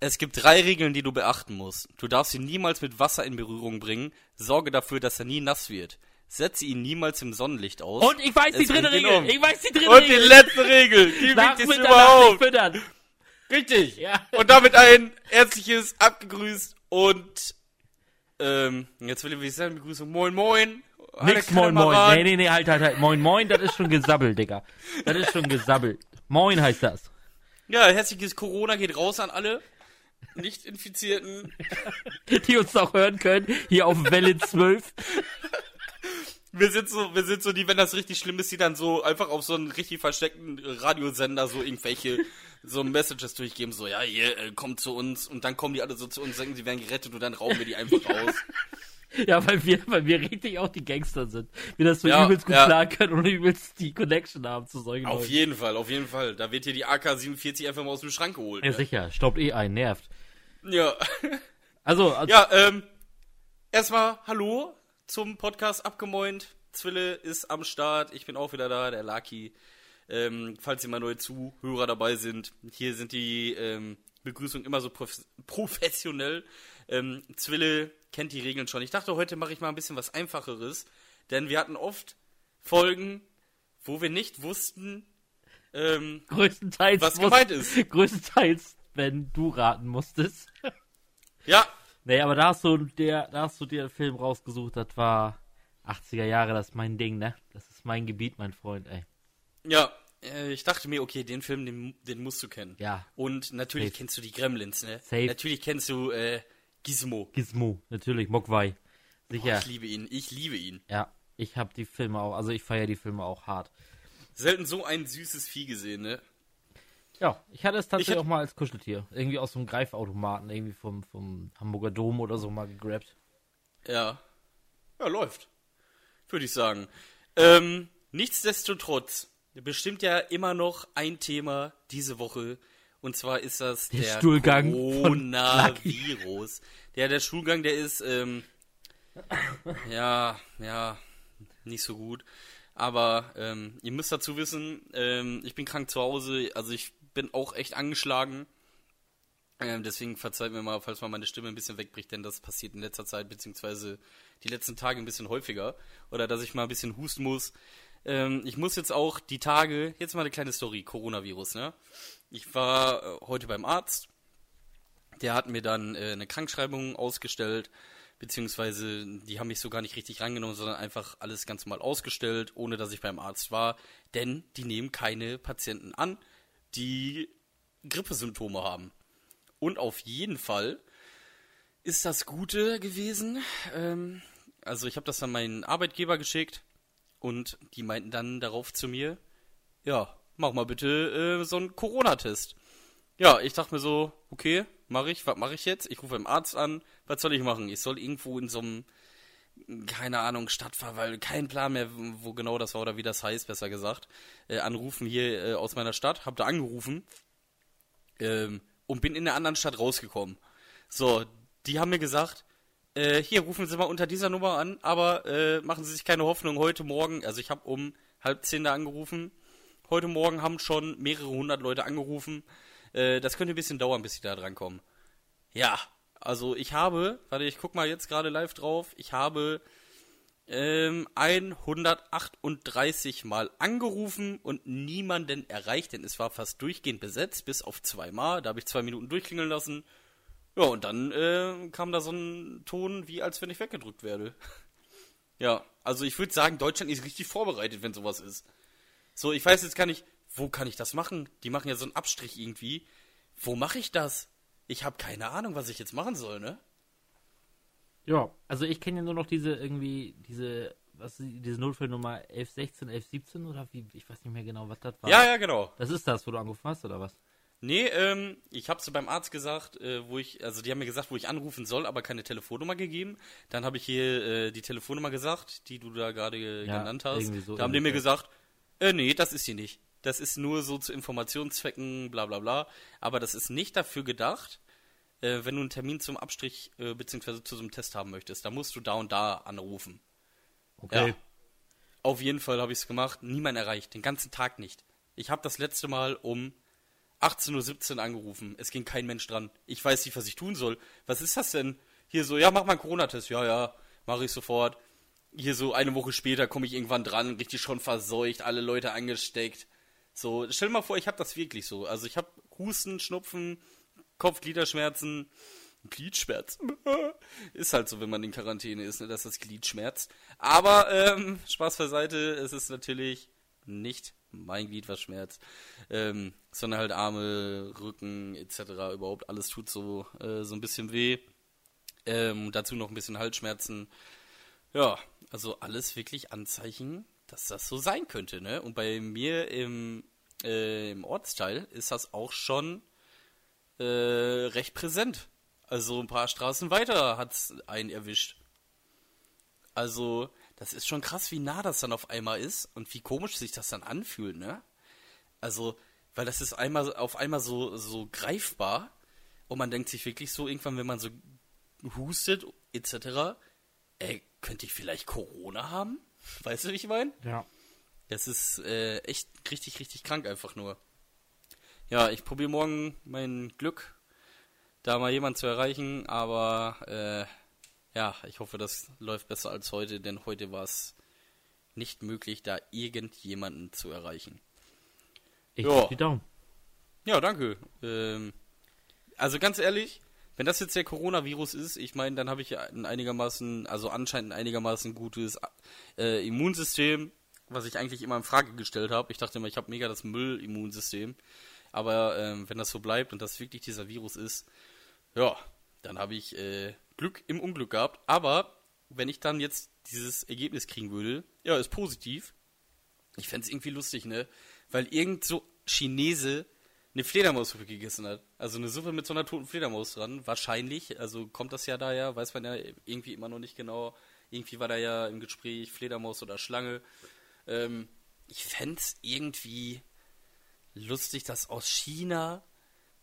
Es gibt drei Regeln, die du beachten musst. Du darfst ihn niemals mit Wasser in Berührung bringen. Sorge dafür, dass er nie nass wird. Setze ihn niemals im Sonnenlicht aus. Und ich weiß die Es dritte bringt ihn Regel. um. Ich weiß die dritte Und die Regel. letzte Regel. Die Nach wiegt es Mitternacht überhaupt. füttern. Richtig. Ja. Und damit ein herzliches abgegrüßt und ähm, jetzt will ich sagen, Begrüßung. Moin Moin. Nix moin moin. Nee, nee, nee, halt, halt, halt. Moin moin, das ist schon gesabbelt, Digga. Das ist schon gesabbelt. Moin heißt das. Ja, herzliches Corona geht raus an alle Nicht-Infizierten. Die uns auch hören können. Hier auf Welle 12. Wir sind so, wir sind so die, wenn das richtig schlimm ist, die dann so einfach auf so einen richtig versteckten Radiosender so irgendwelche so Messages durchgeben, so, ja, hier, äh, kommt zu uns und dann kommen die alle so zu uns, sagen, sie werden gerettet und dann rauben wir die einfach aus. Ja, weil wir, weil wir richtig auch die Gangster sind. Wir das so Ja, übelst gut ja. planen können und übelst die Connection haben zu solchen Auf Leuten. jeden Fall, auf jeden Fall. Da wird hier die AK-47 einfach mal aus dem Schrank geholt. Ja, ne? sicher. Staubt eh ein, nervt. Ja. Also, also Ja, ähm, erstmal Hallo zum Podcast Abgemoint. Zwille ist am Start, ich bin auch wieder da, der Lucky. Ähm, falls ihr mal neue Zuhörer dabei sind, hier sind die ähm, Begrüßungen immer so prof professionell. Ähm, Zwille kennt die Regeln schon. Ich dachte, heute mache ich mal ein bisschen was Einfacheres, denn wir hatten oft Folgen, wo wir nicht wussten, ähm, größtenteils. was gemeint ist. Größtenteils, wenn du raten musstest. Ja, Nee, aber da hast du der, da hast du dir einen Film rausgesucht, das war 80er Jahre, das ist mein Ding, ne? Das ist mein Gebiet, mein Freund, ey. Ja, äh, ich dachte mir, okay, den Film, den, den musst du kennen. Ja. Und natürlich Safe. kennst du die Gremlins, ne? Safe. Natürlich kennst du äh, Gizmo. Gizmo, natürlich, Mogwai. Sicher. ich liebe ihn, ich liebe ihn. ja, ich hab die Filme auch, also ich feiere die Filme auch hart. Selten so ein süßes Vieh gesehen, ne? Ja, ich hatte es tatsächlich Ich auch mal als Kuscheltier. Irgendwie aus so einem Greifautomaten, irgendwie vom, vom Hamburger Dom oder so mal gegrabt. Ja. Ja, läuft. Würde ich sagen. Ähm, nichtsdestotrotz, bestimmt ja immer noch ein Thema diese Woche. Und zwar ist das Der der, Stuhlgang von Coronavirus. Der, der Stuhlgang, der ist, ähm, ja, ja, nicht so gut. Aber ähm, ihr müsst dazu wissen, ähm, ich bin krank zu Hause, also ich bin auch echt angeschlagen. Ähm, deswegen verzeiht mir mal, falls mal meine Stimme ein bisschen wegbricht, denn das passiert in letzter Zeit, beziehungsweise die letzten Tage ein bisschen häufiger. Oder dass ich mal ein bisschen husten muss. Ähm, ich muss jetzt auch die Tage, jetzt mal eine kleine Story, Coronavirus, ne? Ich war äh, heute beim Arzt. Der hat mir dann äh, eine Krankschreibung ausgestellt, beziehungsweise die haben mich so gar nicht richtig rangenommen, sondern einfach alles ganz normal ausgestellt, ohne dass ich beim Arzt war. Denn die nehmen keine Patienten an, die Grippesymptome haben. Und auf jeden Fall ist das Gute gewesen. Ähm, also ich habe das an meinen Arbeitgeber geschickt und die meinten dann darauf zu mir, ja, mach mal bitte äh, so einen Corona-Test. Ja, ich dachte mir so, okay, mache ich, was mache ich jetzt? Ich rufe beim Arzt an, was soll ich machen? Ich soll irgendwo in so einem, keine Ahnung, Stadtverwaltung, kein Plan mehr, wo genau das war oder wie das heißt, besser gesagt, äh, anrufen hier äh, aus meiner Stadt, hab da angerufen ähm, und bin in einer anderen Stadt rausgekommen. So, die haben mir gesagt, äh, hier rufen Sie mal unter dieser Nummer an, aber äh, machen Sie sich keine Hoffnung, heute Morgen, also ich habe um halb zehn da angerufen, heute Morgen haben schon mehrere hundert Leute angerufen, äh, das könnte ein bisschen dauern, bis Sie da drankommen. Ja, also ich habe, warte, ich guck mal jetzt gerade live drauf, ich habe ähm, 138 Mal angerufen und niemanden erreicht, denn es war fast durchgehend besetzt, bis auf zweimal. Da habe ich zwei Minuten durchklingeln lassen. Ja, und dann äh, kam da so ein Ton, wie als wenn ich weggedrückt werde. ja, also ich würde sagen, Deutschland ist richtig vorbereitet, wenn sowas ist. So, ich weiß jetzt gar nicht, wo kann ich das machen? Die machen ja so einen Abstrich irgendwie. Wo mache ich das? Ich habe keine Ahnung, was ich jetzt machen soll, ne? Ja, also ich kenne ja nur noch diese irgendwie, diese, was ist diese Notfallnummer 1116, 1117 oder wie, ich weiß nicht mehr genau, was das war. Ja, ja, genau. Das ist das, wo du angerufen hast, oder was? Nee, ähm, ich habe so beim Arzt gesagt, äh, wo ich, also die haben mir gesagt, wo ich anrufen soll, aber keine Telefonnummer gegeben. Dann habe ich hier äh, die Telefonnummer gesagt, die du da gerade Ja, genannt hast. so da haben die mir gesagt, äh, nee, das ist sie nicht. Das ist nur so zu Informationszwecken, bla bla bla. Aber das ist nicht dafür gedacht, äh, wenn du einen Termin zum Abstrich äh, beziehungsweise zu so einem Test haben möchtest. Da musst du da und da anrufen. Okay. Ja. Auf jeden Fall habe ich es gemacht. Niemand erreicht. Den ganzen Tag nicht. Ich habe das letzte Mal um 18.17 Uhr angerufen. Es ging kein Mensch dran. Ich weiß nicht, was ich tun soll. Was ist das denn? Hier so, ja, mach mal einen Corona-Test. Ja, ja, mache ich sofort. Hier so eine Woche später komme ich irgendwann dran, richtig schon verseucht, alle Leute angesteckt. So, stell dir mal vor, ich habe das wirklich so. Also ich habe Husten, Schnupfen, Kopf-Gliederschmerzen, Gliedschmerzen. ist halt so, wenn man in Quarantäne ist, ne, dass das Glied schmerzt. Aber ähm, Spaß beiseite, es ist natürlich nicht mein Glied, was schmerzt, ähm, sondern halt Arme, Rücken etc. Überhaupt alles tut so äh, so ein bisschen weh. Ähm, dazu noch ein bisschen Halsschmerzen. Ja, also alles wirklich Anzeichen, dass das so sein könnte, ne? Und bei mir im, äh, im Ortsteil ist das auch schon äh, recht präsent. Also ein paar Straßen weiter hat es einen erwischt. Also, das ist schon krass, wie nah das dann auf einmal ist und wie komisch sich das dann anfühlt, ne? Also, weil das ist einmal auf einmal so, so greifbar und man denkt sich wirklich so irgendwann, wenn man so hustet etc., ey, könnte ich vielleicht Corona haben? Weißt du, wie ich meine? Ja. Das ist äh, echt richtig, richtig krank einfach nur. Ja, ich probiere morgen mein Glück, da mal jemanden zu erreichen, aber äh, ja, ich hoffe, das läuft besser als heute, denn heute war es nicht möglich, da irgendjemanden zu erreichen. Ich Ja. die Daumen. Ja, danke. Ähm, also ganz ehrlich, wenn das jetzt der Coronavirus ist, ich meine, dann habe ich ein einigermaßen, also anscheinend ein einigermaßen gutes äh, Immunsystem, was ich eigentlich immer in Frage gestellt habe. Ich dachte immer, ich habe mega das Müll-Immunsystem. Aber ähm, wenn das so bleibt und das wirklich dieser Virus ist, ja, dann habe ich äh, Glück im Unglück gehabt. Aber wenn ich dann jetzt dieses Ergebnis kriegen würde, ja, ist positiv. Ich fände es irgendwie lustig, ne? Weil irgend so Chinese eine Fledermaussuppe gegessen hat. Also eine Suppe mit so einer toten Fledermaus dran. Wahrscheinlich, also kommt das ja daher, weiß man ja irgendwie immer noch nicht genau. Irgendwie war da ja im Gespräch Fledermaus oder Schlange. Ähm, ich fände es irgendwie lustig, dass aus China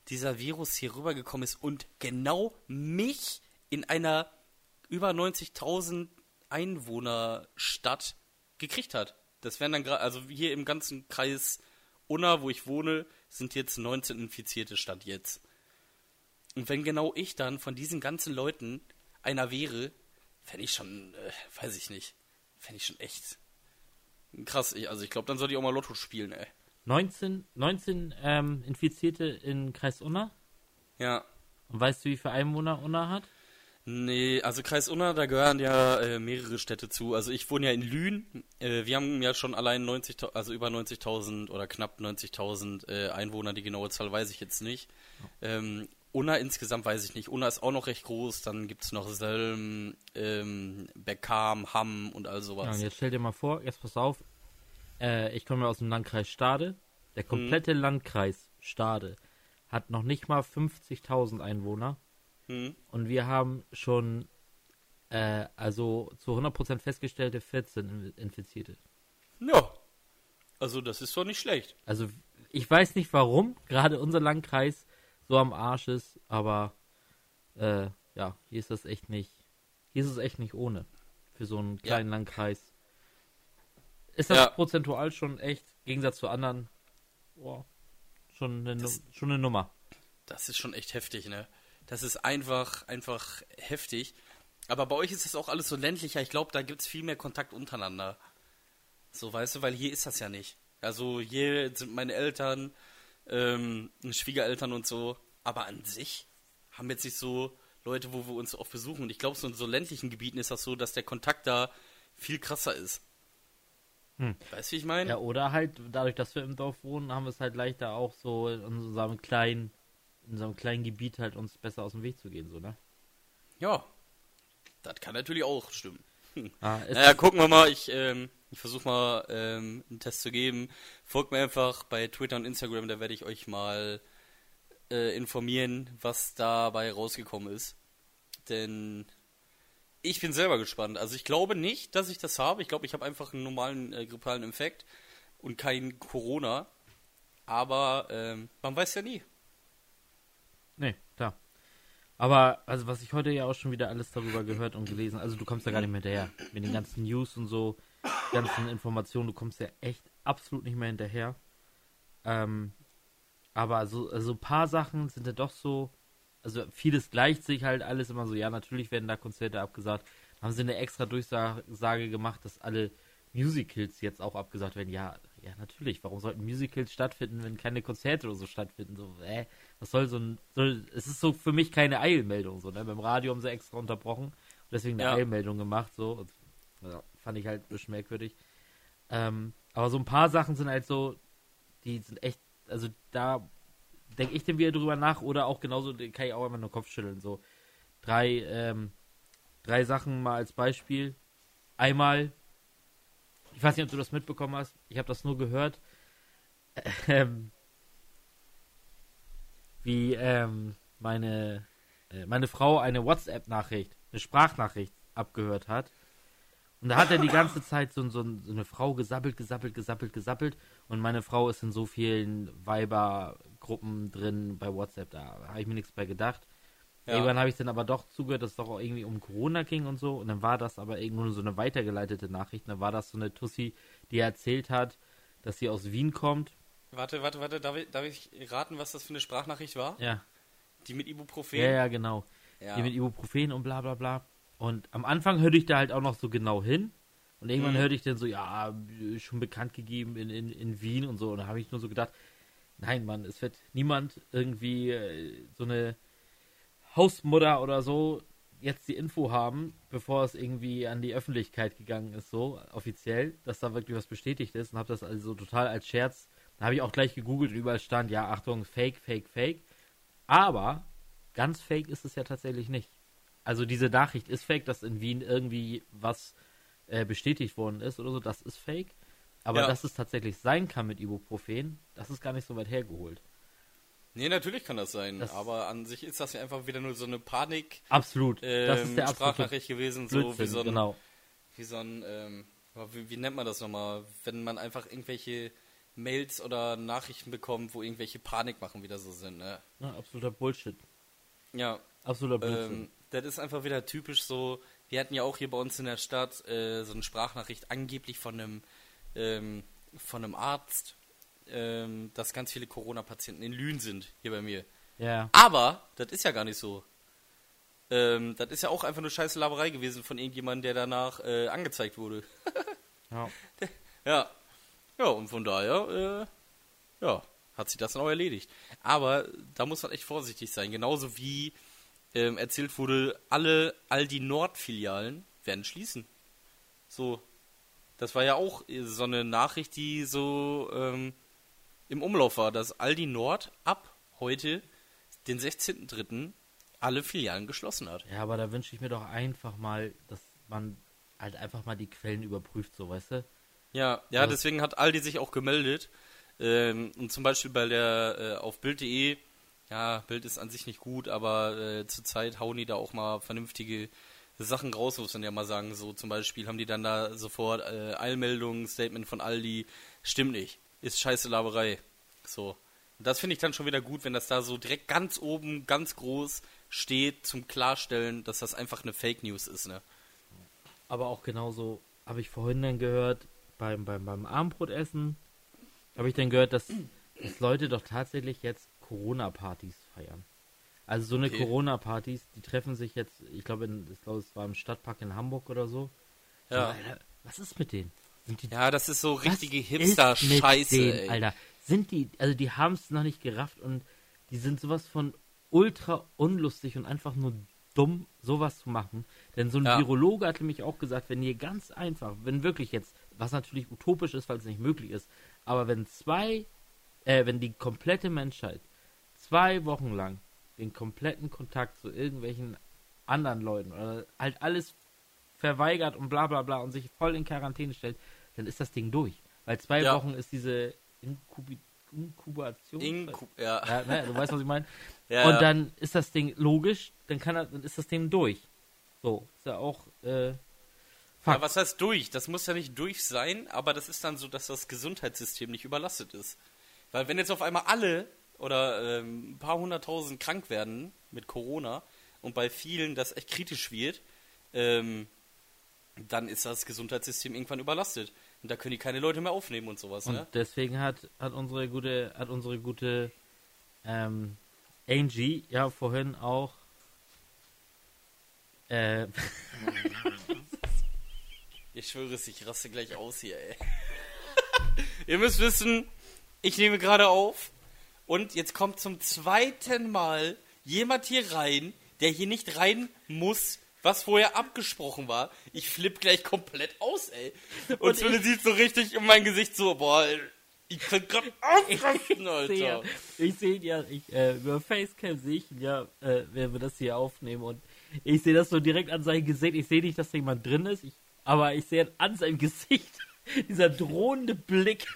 dieser Virus hier rübergekommen ist und genau mich in einer über 90.000 Einwohnerstadt gekriegt hat. Das wären dann gerade, also hier im ganzen Kreis Unna, wo ich wohne, sind jetzt 19 Infizierte Stadt jetzt. Und wenn genau ich dann von diesen ganzen Leuten einer wäre, fände ich schon, äh, weiß ich nicht, fände ich schon echt krass. Ich, also ich glaube, dann sollte ich auch mal Lotto spielen, ey. 19, 19 ähm, Infizierte in Kreis Unna. Ja. Und weißt du, wie viele Einwohner Unna hat? Nee, also Kreis Unna, da gehören ja äh, mehrere Städte zu. Also ich wohne ja in Lünen. Äh, wir haben ja schon allein 90, also über 90.000 oder knapp 90.000 äh, Einwohner. Die genaue Zahl weiß ich jetzt nicht. Ähm, Unna insgesamt weiß ich nicht. Unna ist auch noch recht groß. Dann gibt's noch Selm, ähm, Beckam, Hamm und all Ja, sowas. und jetzt stell dir mal vor, jetzt pass auf, äh, ich komme ja aus dem Landkreis Stade. Der komplette Landkreis Stade hat noch nicht mal 50.000 Einwohner. Hm. Und wir haben schon, äh, also zu 100% festgestellte 14 In- Infizierte. Ja. Also das ist doch nicht schlecht. Also ich weiß nicht warum gerade unser Landkreis so am Arsch ist, aber äh, ja, hier ist das echt nicht, hier ist es echt nicht ohne für so einen kleinen Landkreis. Ist das Ja. prozentual schon echt, im Gegensatz zu anderen, boah, schon eine, Das- schon eine Nummer. Das ist schon echt heftig, ne? Das ist einfach, einfach heftig. Aber bei euch ist das auch alles so ländlicher. Ich glaube, da gibt's viel mehr Kontakt untereinander. So, weißt du, weil hier ist das ja nicht. Also hier sind meine Eltern, ähm, Schwiegereltern und so. Aber an sich haben jetzt nicht so Leute, wo wir uns oft besuchen. Und ich glaube, so in so ländlichen Gebieten ist das so, dass der Kontakt da viel krasser ist. Hm. Weißt du, wie ich meine? Ja, oder halt, dadurch, dass wir im Dorf wohnen, haben wir es halt leichter auch so in unserem kleinen, in unserem kleinen Gebiet halt uns besser aus dem Weg zu gehen, so, ne? ja. Das kann natürlich auch stimmen. Ah, Naja, gucken wir mal. Ich, ähm, ich versuche mal ähm, einen Test zu geben. Folgt mir einfach bei Twitter und Instagram, da werde ich euch mal äh, informieren, was dabei rausgekommen ist. Denn ich bin selber gespannt. Also ich glaube nicht, dass ich das habe. Ich glaube, ich habe einfach einen normalen äh, grippalen Infekt und kein Corona. Aber ähm, man weiß ja nie. Nee, klar. Aber, also was ich heute ja auch schon wieder alles darüber gehört und gelesen, also du kommst da gar nicht mehr hinterher. Mit den ganzen News und so, ganzen Informationen, du kommst ja echt absolut nicht mehr hinterher. Ähm, Aber so also ein paar Sachen sind ja doch so, also vieles gleicht sich halt alles immer so, ja, natürlich werden da Konzerte abgesagt. Haben sie eine extra Durchsage gemacht, dass alle Musicals jetzt auch abgesagt werden. Ja, ja, natürlich. Warum sollten Musicals stattfinden, wenn keine Konzerte oder so stattfinden? So, äh, was soll so ein. Soll, es ist so für mich keine Eilmeldung. So, ne? Beim Radio haben sie extra unterbrochen und deswegen eine ja. Eilmeldung gemacht. So. Und, ja, fand ich halt ein bisschen merkwürdig. Ähm, aber so ein paar Sachen sind halt so, die sind echt, also da denke ich dann wieder drüber nach oder auch genauso, kann ich auch immer nur Kopf schütteln. So drei, ähm, drei Sachen mal als Beispiel. Einmal ich weiß nicht, ob du das mitbekommen hast. Ich habe das nur gehört. Ähm, wie ähm, meine, äh, meine Frau eine WhatsApp-Nachricht, eine Sprachnachricht abgehört hat. Und da hat er die ganze Zeit so, so, so, eine Frau gesappelt, gesappelt, gesappelt, gesappelt. Und meine Frau ist in so vielen Weibergruppen drin bei WhatsApp. Da habe ich mir nichts bei gedacht. Ja. Irgendwann habe ich dann aber doch zugehört, dass es doch auch irgendwie um Corona ging und so. Und dann war das aber irgendwo so eine weitergeleitete Nachricht. Dann war das so eine Tussi, die erzählt hat, dass sie aus Wien kommt. Warte, warte, warte. Darf ich, darf ich raten, was das für eine Sprachnachricht war? Ja. Die mit Ibuprofen? Ja, ja, genau. Ja. Die mit Ibuprofen und bla bla bla. Und am Anfang hörte ich da halt auch noch so genau hin. Und irgendwann mhm. hörte ich dann so, ja, schon bekannt gegeben in, in, in Wien und so. Und da habe ich nur so gedacht, nein, Mann, es wird niemand irgendwie äh, so eine Hausmutter oder so jetzt die Info haben, bevor es irgendwie an die Öffentlichkeit gegangen ist, so offiziell, dass da wirklich was bestätigt ist und habe das also total als Scherz, da habe ich auch gleich gegoogelt und überall stand, ja, Achtung, Fake, Fake, Fake. Aber ganz fake ist es ja tatsächlich nicht. Also diese Nachricht ist fake, dass in Wien irgendwie was äh, bestätigt worden ist oder so, das ist fake. Aber ja. dass es tatsächlich sein kann mit Ibuprofen, das ist gar nicht so weit hergeholt. Nee, natürlich kann das sein, das aber an sich ist das ja einfach wieder nur so eine Panik. Absolut. Ähm, das ist der Sprachnachricht gewesen, so Blödsinn, wie so ein, genau. wie so ein, ähm, wie, wie, nennt man das nochmal, wenn man einfach irgendwelche Mails oder Nachrichten bekommt, wo irgendwelche Panik machen wieder so sind, ne? Ja, absoluter Bullshit. Ja. Absoluter Bullshit. Ähm, das ist einfach wieder typisch so. Wir hatten ja auch hier bei uns in der Stadt äh, so eine Sprachnachricht angeblich von einem ähm, von einem Arzt, ähm, dass ganz viele Corona-Patienten in Lünen sind, hier bei mir. Ja. Aber, das ist ja gar nicht so. Ähm, das ist ja auch einfach nur scheiße Laberei gewesen von irgendjemandem, der danach äh, angezeigt wurde. ja. Ja. Ja, und von daher, äh, ja, hat sich das dann auch erledigt. Aber da muss man echt vorsichtig sein. Genauso wie ähm, erzählt wurde, alle Aldi Nord-Filialen werden schließen. So. Das war ja auch so eine Nachricht, die so ähm, im Umlauf war, dass Aldi Nord ab heute, den 16.03., alle Filialen geschlossen hat. Ja, aber da wünsche ich mir doch einfach mal, dass man halt einfach mal die Quellen überprüft, so weißt du? Ja, ja, also, deswegen hat Aldi sich auch gemeldet. Ähm, und zum Beispiel bei der äh, auf Bild.de, ja, Bild ist an sich nicht gut, aber äh, zurzeit hauen die da auch mal vernünftige Sachen raus, muss man ja mal sagen. So zum Beispiel haben die dann da sofort äh, Eilmeldungen, Statement von Aldi, stimmt nicht ist scheiße Laberei. So. Und das finde ich dann schon wieder gut, wenn das da so direkt ganz oben, ganz groß steht zum Klarstellen, dass das einfach eine Fake News ist, ne? Aber auch genauso habe ich vorhin dann gehört, beim, beim, beim Abendbrotessen, habe ich dann gehört, dass, dass Leute doch tatsächlich jetzt Corona-Partys feiern. Also so eine okay. Corona-Partys, die treffen sich jetzt, ich glaube, ich glaube, es war im Stadtpark in Hamburg oder so. Ja. Alter, was ist mit denen? Ja, das ist so richtige Hipster-Scheiße, Alter. Sind die, also die haben es noch nicht gerafft und die sind sowas von ultra unlustig und einfach nur dumm, sowas zu machen. Denn so ein ja. Virologe hat nämlich auch gesagt, wenn ihr ganz einfach, wenn wirklich jetzt, was natürlich utopisch ist, weil es nicht möglich ist, aber wenn zwei, äh, wenn die komplette Menschheit zwei Wochen lang den kompletten Kontakt zu irgendwelchen anderen Leuten oder halt alles verweigert und bla bla bla und sich voll in Quarantäne stellt, dann ist das Ding durch. Weil zwei ja. Wochen ist diese Inkubi Inkubation. Inku ja. ja ne, du weißt, was ich meine. Ja, und dann ist das Ding logisch, dann kann er, dann ist das Ding durch. So, ist ja auch äh, Ja, was heißt durch? Das muss ja nicht durch sein, aber das ist dann so, dass das Gesundheitssystem nicht überlastet ist. Weil wenn jetzt auf einmal alle oder ähm, ein paar hunderttausend krank werden mit Corona und bei vielen das echt kritisch wird, ähm, dann ist das Gesundheitssystem irgendwann überlastet. Und da können die keine Leute mehr aufnehmen und sowas. Und ne? deswegen hat, hat unsere gute, hat unsere gute Ähm, Angie, ja, vorhin auch. Äh, Ich schwöre es, ich raste gleich aus hier, ey. Ihr müsst wissen, ich nehme gerade auf und jetzt kommt zum zweiten Mal jemand hier rein, der hier nicht rein muss, was vorher abgesprochen war. Ich flipp gleich komplett aus, ey. Und, Und Zwille sieht so richtig in mein Gesicht so, boah, ich könnte gerade ausrasten, Alter. ich sehe ihn ja, ich, äh, über Facecam sehe ich ihn ja, äh, wenn wir das hier aufnehmen und ich sehe das so direkt an seinem Gesicht. Ich sehe nicht, dass da jemand drin ist, ich, aber ich sehe an seinem Gesicht dieser drohende Blick,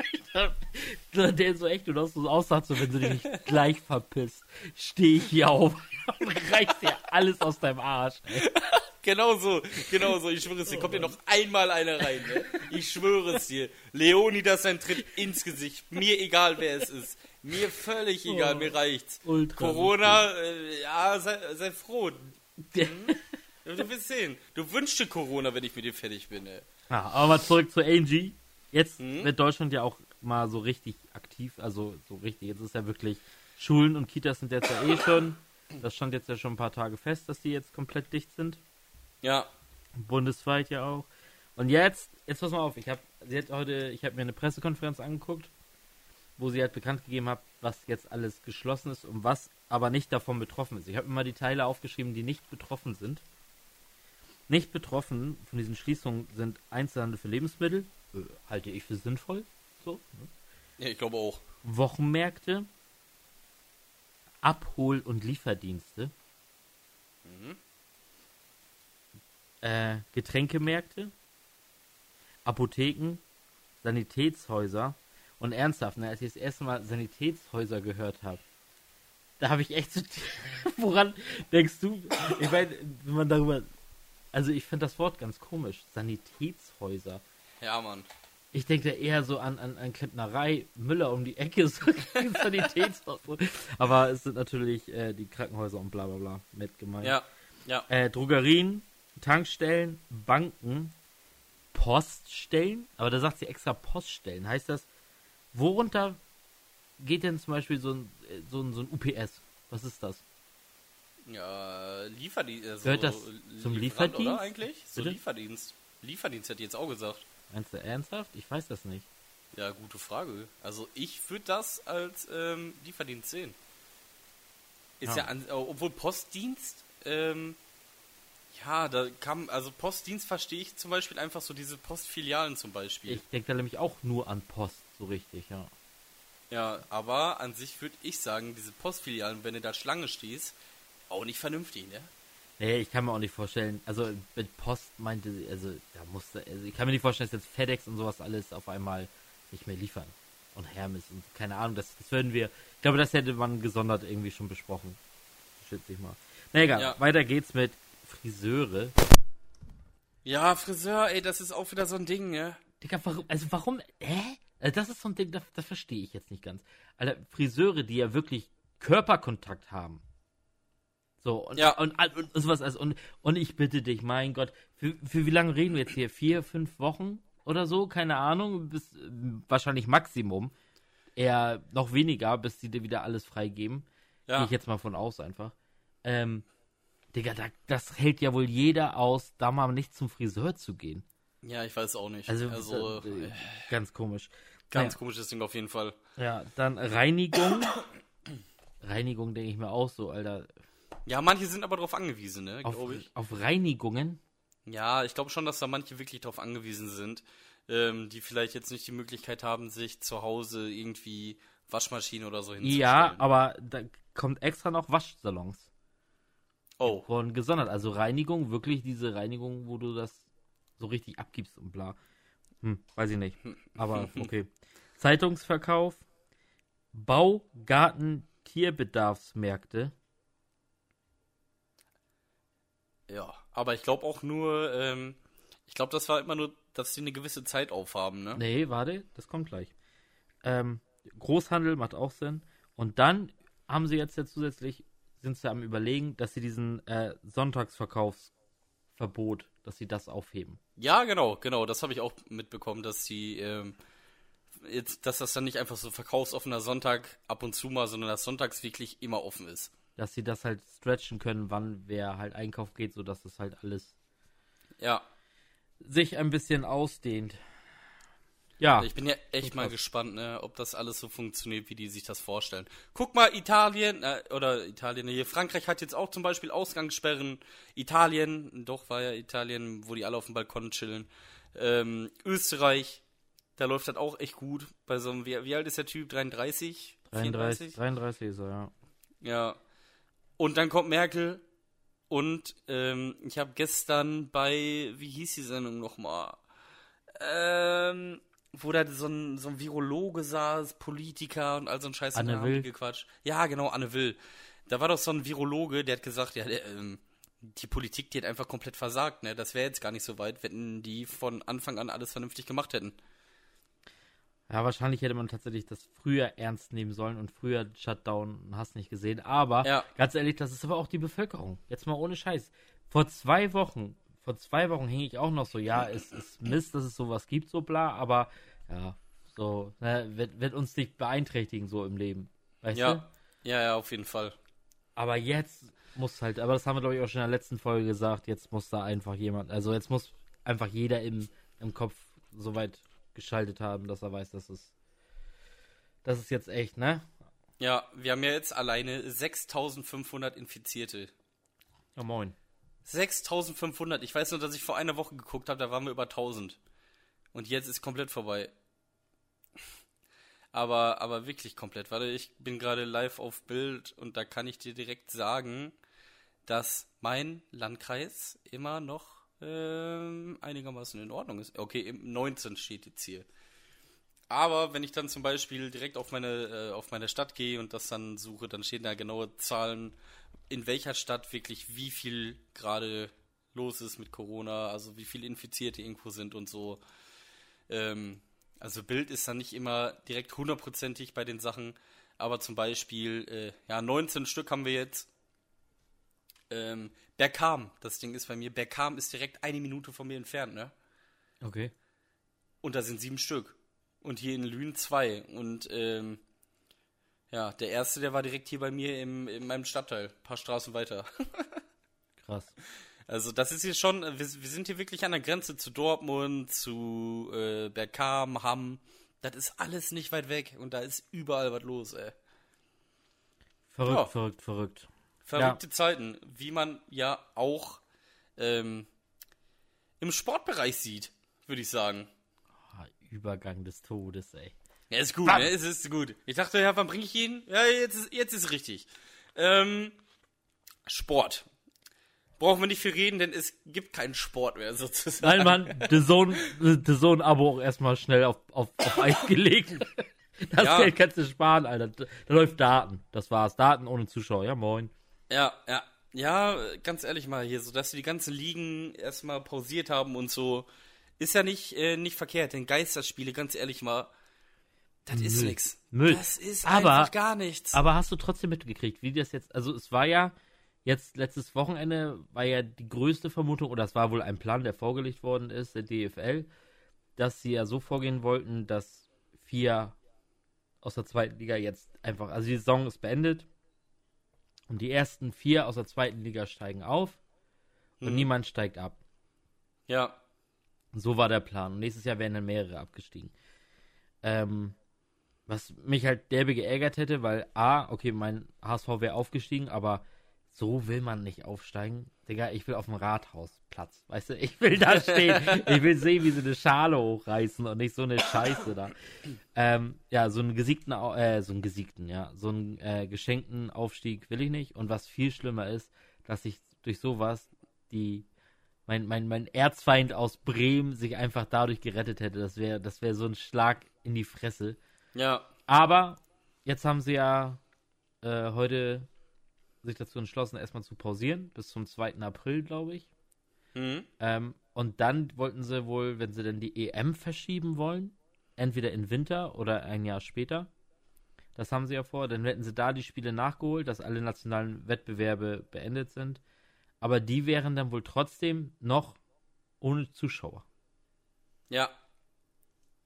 der so echt nur so aussah, so wenn du dich nicht gleich verpisst, stehe ich hier auf und reiß dir alles aus deinem Arsch. Ey. Genau so, genau so. Ich schwöre es dir, kommt hier noch einmal einer rein, ne? Ich schwöre es dir. Leonidas ein Tritt ins Gesicht. Mir egal, wer es ist. Mir völlig egal, Oh, mir reicht's. ultra Corona, äh, ja, sei, sei froh. Du wirst sehen. Du wünschst dir Corona, wenn ich mit dir fertig bin, ey. Ja, aber mal zurück zu Angie. Jetzt Mhm. wird Deutschland ja auch mal so richtig aktiv, also so richtig. Jetzt ist ja wirklich, Schulen und Kitas sind jetzt ja eh schon, das stand jetzt ja schon ein paar Tage fest, dass die jetzt komplett dicht sind. Ja, Bundesweit ja auch. Und jetzt, jetzt pass mal auf, ich habe sie hat heute, ich habe mir eine Pressekonferenz angeguckt, wo sie halt bekannt gegeben hat, was jetzt alles geschlossen ist und was aber nicht davon betroffen ist. Ich habe immer die Teile aufgeschrieben, die nicht betroffen sind. Nicht betroffen von diesen Schließungen sind Einzelhandel für Lebensmittel, äh, halte ich für sinnvoll, so. Ne? ja ich glaube auch. Wochenmärkte, Abhol- und Lieferdienste, Mhm. äh, Getränkemärkte, Apotheken, Sanitätshäuser und ernsthaft, ne, als ich das erste Mal Sanitätshäuser gehört habe, da habe ich echt so, woran denkst du? Ich meine, wenn man darüber, also ich finde das Wort ganz komisch, Sanitätshäuser. Ja, Mann. Ich denke da eher so an, an, an Klempnerei, Müller um die Ecke, so Sanitätshaus. Aber es sind natürlich äh, die Krankenhäuser und bla bla bla mit gemeint. Ja, ja. Äh, Drogerien, Tankstellen, Banken, Poststellen. Aber da sagt sie extra Poststellen. Heißt das, worunter geht denn zum Beispiel so ein, äh, so ein, so ein UPS? Was ist das? Ja, Lieferdienst. Also Gehört das zum Lieferant, Lieferdienst? Oder eigentlich? So Bitte? Lieferdienst. Lieferdienst hätte ich jetzt auch gesagt. Meinst du ernsthaft? Ich weiß das nicht. Ja, gute Frage. Also ich würde das als ähm, Lieferdienst sehen. Ist ja, Ja. an, äh, obwohl Postdienst, ähm, ja, da kam, also Postdienst verstehe ich zum Beispiel einfach so diese Postfilialen zum Beispiel. Ich denke da nämlich auch nur an Post, so richtig, ja. Ja, aber an sich würde ich sagen, diese Postfilialen, wenn du da Schlange stehst, auch nicht vernünftig, ne? Nee, ich kann mir auch nicht vorstellen, also mit Post meinte sie, also da musste, also ich kann mir nicht vorstellen, dass jetzt FedEx und sowas alles auf einmal nicht mehr liefern. Und Hermes und keine Ahnung, das, das würden wir, ich glaube, das hätte man gesondert irgendwie schon besprochen. Schätze ich mal. Na egal, Ja. weiter geht's mit Friseure. Ja, Friseur, ey, das ist auch wieder so ein Ding, ne? Digga, warum, also warum, hä? Also das ist so ein Ding, das, das verstehe ich jetzt nicht ganz. Alter, Friseure, die ja wirklich Körperkontakt haben. So, und, Ja. und, und, und sowas, also, und, und ich bitte dich, mein Gott, für, für wie lange reden wir jetzt hier? Vier, fünf Wochen oder so? Keine Ahnung, bis, wahrscheinlich Maximum. Eher noch weniger, bis die dir wieder alles freigeben. Gehe Ja. ich jetzt mal von aus einfach. Ähm, Digga, da, das hält ja wohl jeder aus, da mal nicht zum Friseur zu gehen. Ja, ich weiß auch nicht. Also, Also, äh, äh, ganz komisch. ganz naja. komisches Ding auf jeden Fall. Ja, dann Reinigung. Reinigung denke ich mir auch so, Alter. Ja, manche sind aber darauf angewiesen, ne, Auf, glaube ich. auf Reinigungen. Ja, ich glaube schon, dass da manche wirklich darauf angewiesen sind, ähm, die vielleicht jetzt nicht die Möglichkeit haben, sich zu Hause irgendwie Waschmaschine oder so hinzustellen. Ja, aber da kommt extra noch Waschsalons Oh, von gesondert. Also Reinigung, wirklich diese Reinigung, wo du das so richtig abgibst und bla. Hm, weiß ich nicht. Aber okay. Zeitungsverkauf, Bau, Garten, Tierbedarfsmärkte. Ja. Aber ich glaube auch nur, ähm, ich glaube, das war immer nur, dass sie eine gewisse Zeit aufhaben, ne? Nee, warte, das kommt gleich. Ähm, Großhandel macht auch Sinn. Und dann haben sie jetzt ja zusätzlich, sind sie am überlegen, dass sie diesen äh, Sonntagsverkaufsverbot, dass sie das aufheben. Ja, genau, genau. Das habe ich auch mitbekommen, dass sie ähm, jetzt, dass das dann nicht einfach so verkaufsoffener Sonntag ab und zu mal, sondern dass sonntags wirklich immer offen ist. Dass sie das halt stretchen können, wann wer halt einkaufen geht, sodass das halt alles Ja. sich ein bisschen ausdehnt. Ja, Ich bin ja echt mal gespannt, ne, ob das alles so funktioniert, wie die sich das vorstellen. Guck mal, Italien, äh, oder Italien, hier, Frankreich hat jetzt auch zum Beispiel Ausgangssperren. Italien, doch, war ja Italien, wo die alle auf dem Balkon chillen. Ähm, Österreich, da läuft das auch echt gut. Bei so einem, wie, wie alt ist der Typ? 33? 33, 33 ist er, ja. Ja. Und dann kommt Merkel und ähm, ich habe gestern bei, wie hieß die Sendung nochmal? Ähm, wo da so ein, so ein Virologe saß, Politiker und all so ein Scheiß Anne Will. gequatscht. Ja, genau, Anne Will. Da war doch so ein Virologe, der hat gesagt, ja, der, ähm, die Politik, die hat einfach komplett versagt, ne? Das wäre jetzt gar nicht so weit, wenn die von Anfang an alles vernünftig gemacht hätten. Ja, wahrscheinlich hätte man tatsächlich das früher ernst nehmen sollen und früher Shutdown hast nicht gesehen. Aber Ja. ganz ehrlich, das ist aber auch die Bevölkerung. Jetzt mal ohne Scheiß. Vor zwei Wochen, vor zwei Wochen hing ich auch noch so, ja, es ist Mist, dass es sowas gibt, so bla, aber ja, so, ne, wird, wird uns nicht beeinträchtigen so im Leben. Weißt du? Ja. Ja, ja, auf jeden Fall. Aber jetzt muss halt, aber das haben wir glaube ich auch schon in der letzten Folge gesagt, jetzt muss da einfach jemand, also jetzt muss einfach jeder im, im Kopf so weit geschaltet haben, dass er weiß, dass es, das ist jetzt echt, ne? Ja, wir haben ja jetzt alleine 6500 Infizierte. Ja, moin. 6500. Ich weiß nur, dass ich vor einer Woche geguckt habe, da waren wir über 1000. Und jetzt ist komplett vorbei. Aber, aber wirklich komplett. Warte, ich bin gerade live auf Bild und da kann ich dir direkt sagen, dass mein Landkreis immer noch ähm, einigermaßen in Ordnung ist. Okay, im 19 steht jetzt hier. Aber wenn ich dann zum Beispiel direkt auf meine, äh, auf meine Stadt gehe und das dann suche, dann stehen da genaue Zahlen, in welcher Stadt wirklich wie viel gerade los ist mit Corona, also wie viele Infizierte irgendwo sind und so. Ähm, also Bild ist dann nicht immer direkt hundertprozentig bei den Sachen, aber zum Beispiel, äh, ja, 19 Stück haben wir jetzt. Ähm, Bergham, das Ding ist bei mir, Bergham ist direkt eine Minute von mir entfernt, ne? Okay. Und da sind sieben Stück. Und hier in Lünen zwei. Und ähm, ja, der erste, der war direkt hier bei mir im, in meinem Stadtteil, ein paar Straßen weiter. Krass. Also das ist hier schon, wir, wir sind hier wirklich an der Grenze zu Dortmund, zu äh, Bergkam, Hamm. Das ist alles nicht weit weg und da ist überall was los, ey. Verrückt, Ja. verrückt, verrückt. Verrückte Zeiten, wie man ja auch ähm, im Sportbereich sieht, würde ich sagen. Ah, Übergang des Todes, ey. Ja, ist gut, Bam. ne? Es ist gut. Ich dachte, ja, wann bringe ich ihn? Ja, jetzt ist, jetzt ist richtig. Ähm, Sport. Brauchen wir nicht viel reden, denn es gibt keinen Sport mehr, sozusagen. Nein, Mann, The Zone, The Zone-Abo auch erstmal schnell auf, auf, auf Eis gelegt. Das Ja. Geld kannst du sparen, Alter. Da läuft Daten. Das war's. Daten ohne Zuschauer. Ja, moin. Ja, ja. Ja, ganz ehrlich mal hier, so dass wir die ganzen Ligen erstmal pausiert haben und so, ist ja nicht, äh, nicht verkehrt, denn Geisterspiele, ganz ehrlich mal, das ist nix. Müll. Das ist Aber- einfach gar nichts. Aber hast du trotzdem mitgekriegt, wie das jetzt, also es war ja jetzt letztes Wochenende war ja die größte Vermutung, oder es war wohl ein Plan, der vorgelegt worden ist, der DFL, dass sie ja so vorgehen wollten, dass vier aus der zweiten Liga jetzt einfach, also die Saison ist beendet und die ersten vier aus der zweiten Liga steigen auf und Mhm. niemand steigt ab. ja, So war der Plan. Und nächstes Jahr werden dann mehrere abgestiegen. Ähm, was mich halt derbe geärgert hätte, weil A, okay, mein HSV wäre aufgestiegen, aber so will man nicht aufsteigen. Digga, ich will auf dem Rathausplatz. Weißt du, ich will da stehen. ich will sehen, wie sie eine Schale hochreißen und nicht so eine Scheiße da. Ähm, ja, so einen gesiegten, äh, so einen gesiegten, ja, so einen äh, geschenkten Aufstieg will ich nicht. Und was viel schlimmer ist, dass ich durch sowas die mein, mein, mein Erzfeind aus Bremen sich einfach dadurch gerettet hätte. Das wäre das wär so ein Schlag in die Fresse. ja, Aber jetzt haben sie ja äh, heute sich dazu entschlossen, erstmal zu pausieren, bis zum 2. April, glaube ich. mhm. Ähm, und dann wollten sie wohl, wenn sie dann die EM verschieben wollen, entweder in Winter oder ein Jahr später. Das haben sie ja vor. Dann hätten sie da die Spiele nachgeholt, dass alle nationalen Wettbewerbe beendet sind. Aber die wären dann wohl trotzdem noch ohne Zuschauer. Ja.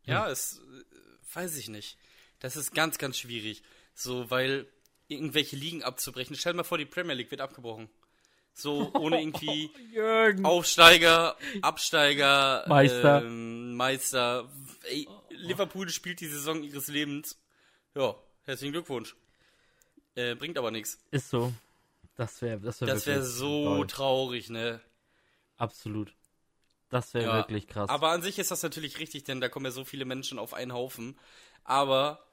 Ja, es äh, weiß ich nicht. Das ist ganz, ganz schwierig. So, weil irgendwelche Ligen abzubrechen. Stell dir mal vor, die Premier League wird abgebrochen. So, ohne irgendwie Jürgen. Aufsteiger, Absteiger, Meister. Ähm, Meister. Ey, Liverpool spielt die Saison ihres Lebens. Ja, herzlichen Glückwunsch. Äh, bringt aber nichts. Ist so. Das wäre das wär Das wäre so traurig. traurig, ne? Absolut. Das wäre Ja. wirklich krass. Aber an sich ist das natürlich richtig, denn da kommen ja so viele Menschen auf einen Haufen. Aber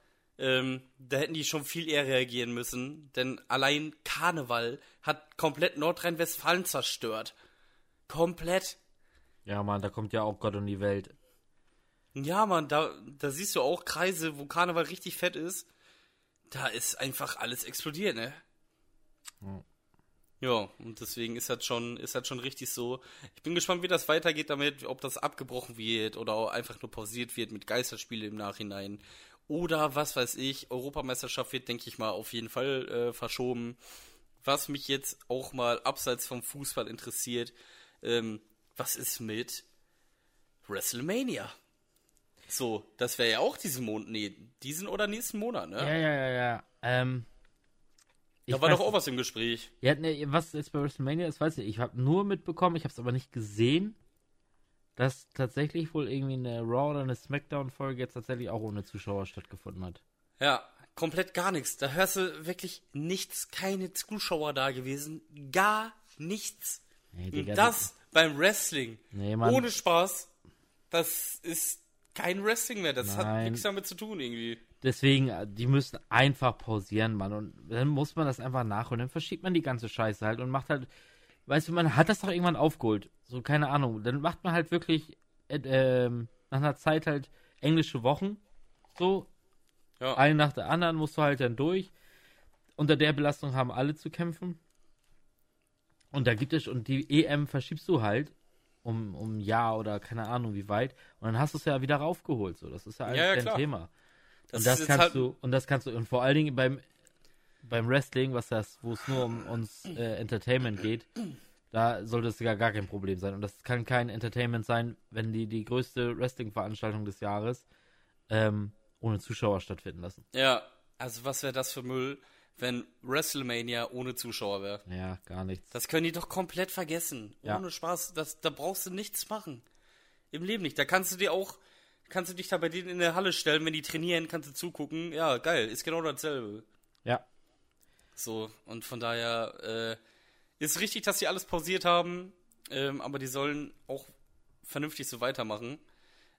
ähm, da hätten die schon viel eher reagieren müssen, denn allein Karneval hat komplett Nordrhein-Westfalen zerstört. Komplett. ja, Mann, da kommt ja auch Gott und die Welt. Ja, Mann, da, da siehst du auch Kreise, wo Karneval richtig fett ist. Da ist einfach alles explodiert, ne? Ja. Ja, und deswegen ist das schon, ist das schon richtig so. Ich bin gespannt, wie das weitergeht damit, ob das abgebrochen wird oder auch einfach nur pausiert wird mit Geisterspiele im Nachhinein. Oder was weiß ich, Europameisterschaft wird, denke ich mal, auf jeden Fall äh, verschoben. Was mich jetzt auch mal abseits vom Fußball interessiert, ähm, was ist mit WrestleMania? So, das wäre ja auch diesen Monat, nee, diesen oder nächsten Monat, ne? Ja, ja, ja, ja. Ähm, da ich war weiß- doch auch was im Gespräch. Ja, ne, was jetzt bei WrestleMania ist, weiß ich. Ich habe nur mitbekommen, ich habe es aber nicht gesehen, dass tatsächlich wohl irgendwie eine Raw oder eine Smackdown-Folge jetzt tatsächlich auch ohne Zuschauer stattgefunden hat. Ja, komplett gar nichts. Da hörst du wirklich nichts, keine Zuschauer da gewesen. Gar nichts. Nee, Digga, Und das beim Wrestling. Nee. Ohne Spaß. Das ist kein Wrestling mehr. Das hat Nein. nichts damit zu tun irgendwie. Deswegen, äh, die müssen einfach pausieren, Mann. Und dann muss man das einfach nachholen. Dann verschiebt man die ganze Scheiße halt und macht halt. Weißt du, man hat das doch irgendwann aufgeholt. So, keine Ahnung. Dann macht man halt wirklich äh, ähm, nach einer Zeit halt englische Wochen. So, Ja. eine nach der anderen musst du halt dann durch. Unter der Belastung haben alle zu kämpfen. Und da gibt es, und die EM verschiebst du halt um, um ein Jahr oder keine Ahnung wie weit. Und dann hast du es ja wieder raufgeholt. So, das ist ja alles Ja, ja, dein klar. Thema. Das und das kannst halt- du, und das kannst du, und vor allen Dingen beim, beim Wrestling, was das, wo es nur um uns äh, Entertainment geht, da sollte es ja gar kein Problem sein. Und das kann kein Entertainment sein, wenn die die größte Wrestling-Veranstaltung des Jahres ähm, ohne Zuschauer stattfinden lassen. Ja, also was wäre das für Müll, wenn WrestleMania ohne Zuschauer wäre? Ja, gar nichts. Das können die doch komplett vergessen. Ja. Ohne Spaß. Das, da brauchst du nichts machen. Im Leben nicht. Da kannst du dir auch, kannst du dich da bei denen in der Halle stellen, wenn die trainieren, kannst du zugucken. Ja, geil, ist genau dasselbe. Ja, So, und von daher äh, ist richtig, dass sie alles pausiert haben, ähm, aber die sollen auch vernünftig so weitermachen.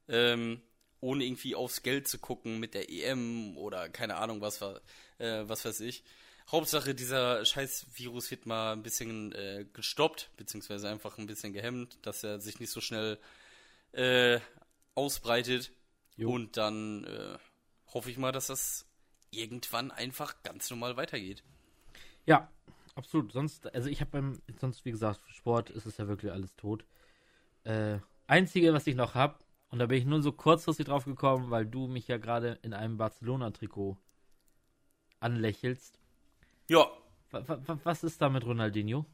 Ähm, ohne irgendwie aufs Geld zu gucken mit der EM oder keine Ahnung was war, äh, was weiß ich. Hauptsache, dieser scheiß Virus wird mal ein bisschen äh, gestoppt, beziehungsweise einfach ein bisschen gehemmt, dass er sich nicht so schnell äh, ausbreitet. Jo. Und dann äh, hoffe ich mal, dass das irgendwann einfach ganz normal weitergeht. ja, absolut. Sonst, also ich habe beim, sonst wie gesagt, Sport ist es ja wirklich alles tot. Äh, einzige, was ich noch habe, und da bin ich nur so kurzfristig drauf gekommen, weil du mich ja gerade in einem Barcelona-Trikot anlächelst. Ja, Wa- wa- wa- Was ist da mit Ronaldinho?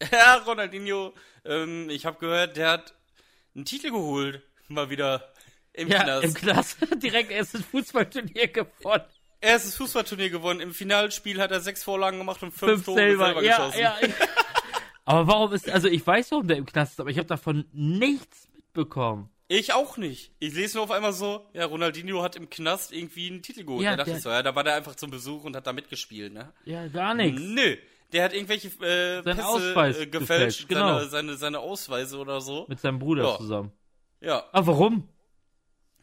Ja, Ronaldinho, ähm, ich habe gehört, der hat einen Titel geholt. Mal wieder im Ja, Knast. im Knast. Direkt erstes Fußballturnier gewonnen. Erstes Fußballturnier gewonnen. Im Finalspiel hat er sechs Vorlagen gemacht und fünf, Fünf Tore selber. selber, ja, geschossen. ja. aber warum ist, also ich weiß, warum der im Knast ist, aber ich habe davon nichts mitbekommen. Ich auch nicht. Ich lese nur auf einmal so, ja, Ronaldinho hat im Knast irgendwie einen Titel geholt. Ja, da dachte der- ich so, ja, da war der einfach zum Besuch und hat da mitgespielt, ne? Ja, gar nichts. Nö. Der hat irgendwelche äh, Pässe Ausweis äh, gefälscht, gefälscht, genau. seine, seine, seine Ausweise oder so. Mit seinem Bruder Ja. zusammen. Ja, Aber warum?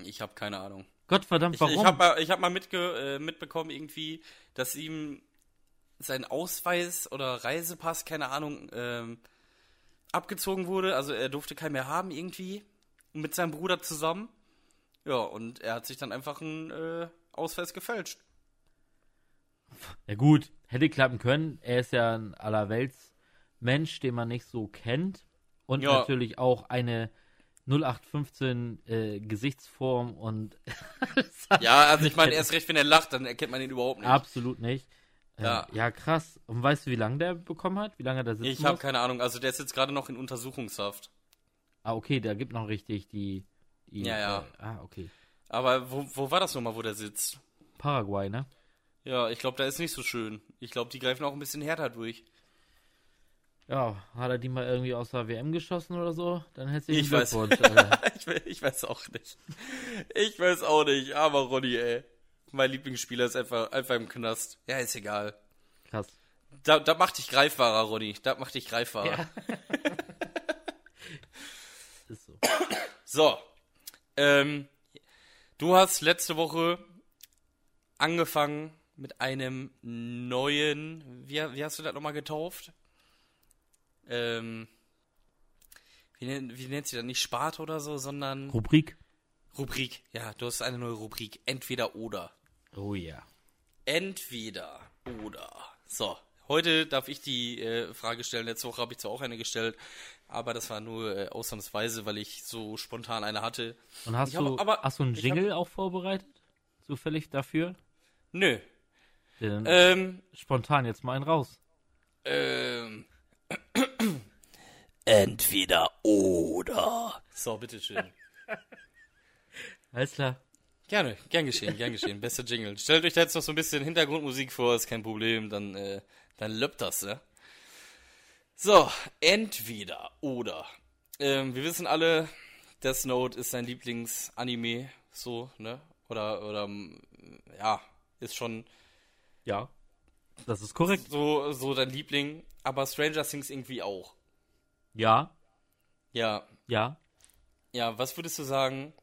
ich habe keine Ahnung. Gottverdammt, Ich, warum? ich habe mal, ich hab mal mitge äh, mitbekommen irgendwie, dass ihm sein Ausweis oder Reisepass, keine Ahnung, ähm, abgezogen wurde. Also er durfte keinen mehr haben irgendwie. Mit seinem Bruder zusammen. Ja, und er hat sich dann einfach einen äh, Ausweis gefälscht. Ja gut, hätte klappen können. Er ist ja ein Allerweltsmensch, den man nicht so kennt. Und Ja. natürlich auch eine 0815 äh, Gesichtsform und Ja, also ich meine, erst recht, wenn er lacht, dann erkennt man ihn überhaupt nicht. absolut nicht. Äh, Ja. ja, krass. Und weißt du, wie lange der bekommen hat? Wie lange der sitzen Ich habe keine Ahnung. Also der ist jetzt gerade noch in Untersuchungshaft. Ah, okay, der gibt noch richtig die. die Ja, ja. Äh, ah, okay. Aber wo, wo war das nochmal, wo der sitzt? Paraguay, ne? Ja, ich glaube, da ist nicht so schön. Ich glaube, die greifen auch ein bisschen härter durch. Ja, hat er die mal irgendwie aus der WM geschossen oder so? Dann herzlichen Ich weiß. Ich, ich weiß auch nicht. Ich weiß auch nicht, aber Ronny, ey. Mein Lieblingsspieler ist einfach, einfach im Knast. Ja, ist egal. Krass. Da, da macht dich greifbarer, Ronny. Da macht dich greifbarer. Ist so. So. Ähm, du hast letzte Woche angefangen mit einem neuen, wie, wie hast du das nochmal getauft? Ähm, wie, nennt- wie nennt sie das? Nicht Sparte oder so, sondern Rubrik. Rubrik. Ja, du hast eine neue Rubrik. Entweder oder. Oh ja. Entweder oder. So, heute darf ich die äh, Frage stellen. Letzte Woche habe ich zwar auch eine gestellt, aber das war nur äh, ausnahmsweise, weil ich so spontan eine hatte. Und hast Ich hab- du, aber- hast du einen ich hab- Jingle auch vorbereitet? Zufällig dafür? Nö. Ähm, spontan jetzt mal einen raus. ähm. Entweder oder. So, bitteschön. Alles klar. Gerne, gern geschehen, gern geschehen. Bester Jingle. Stellt euch da jetzt noch so ein bisschen Hintergrundmusik vor, ist kein Problem, dann, äh, dann löppt das, ne? So, entweder oder. Ähm, wir wissen alle, Death Note ist sein Lieblingsanime, so, ne? Oder, oder, ja, ist schon Ja. Das ist korrekt. so, so dein Liebling, aber Stranger Things irgendwie auch. Ja. Ja, Ja. ja, was würdest du sagen?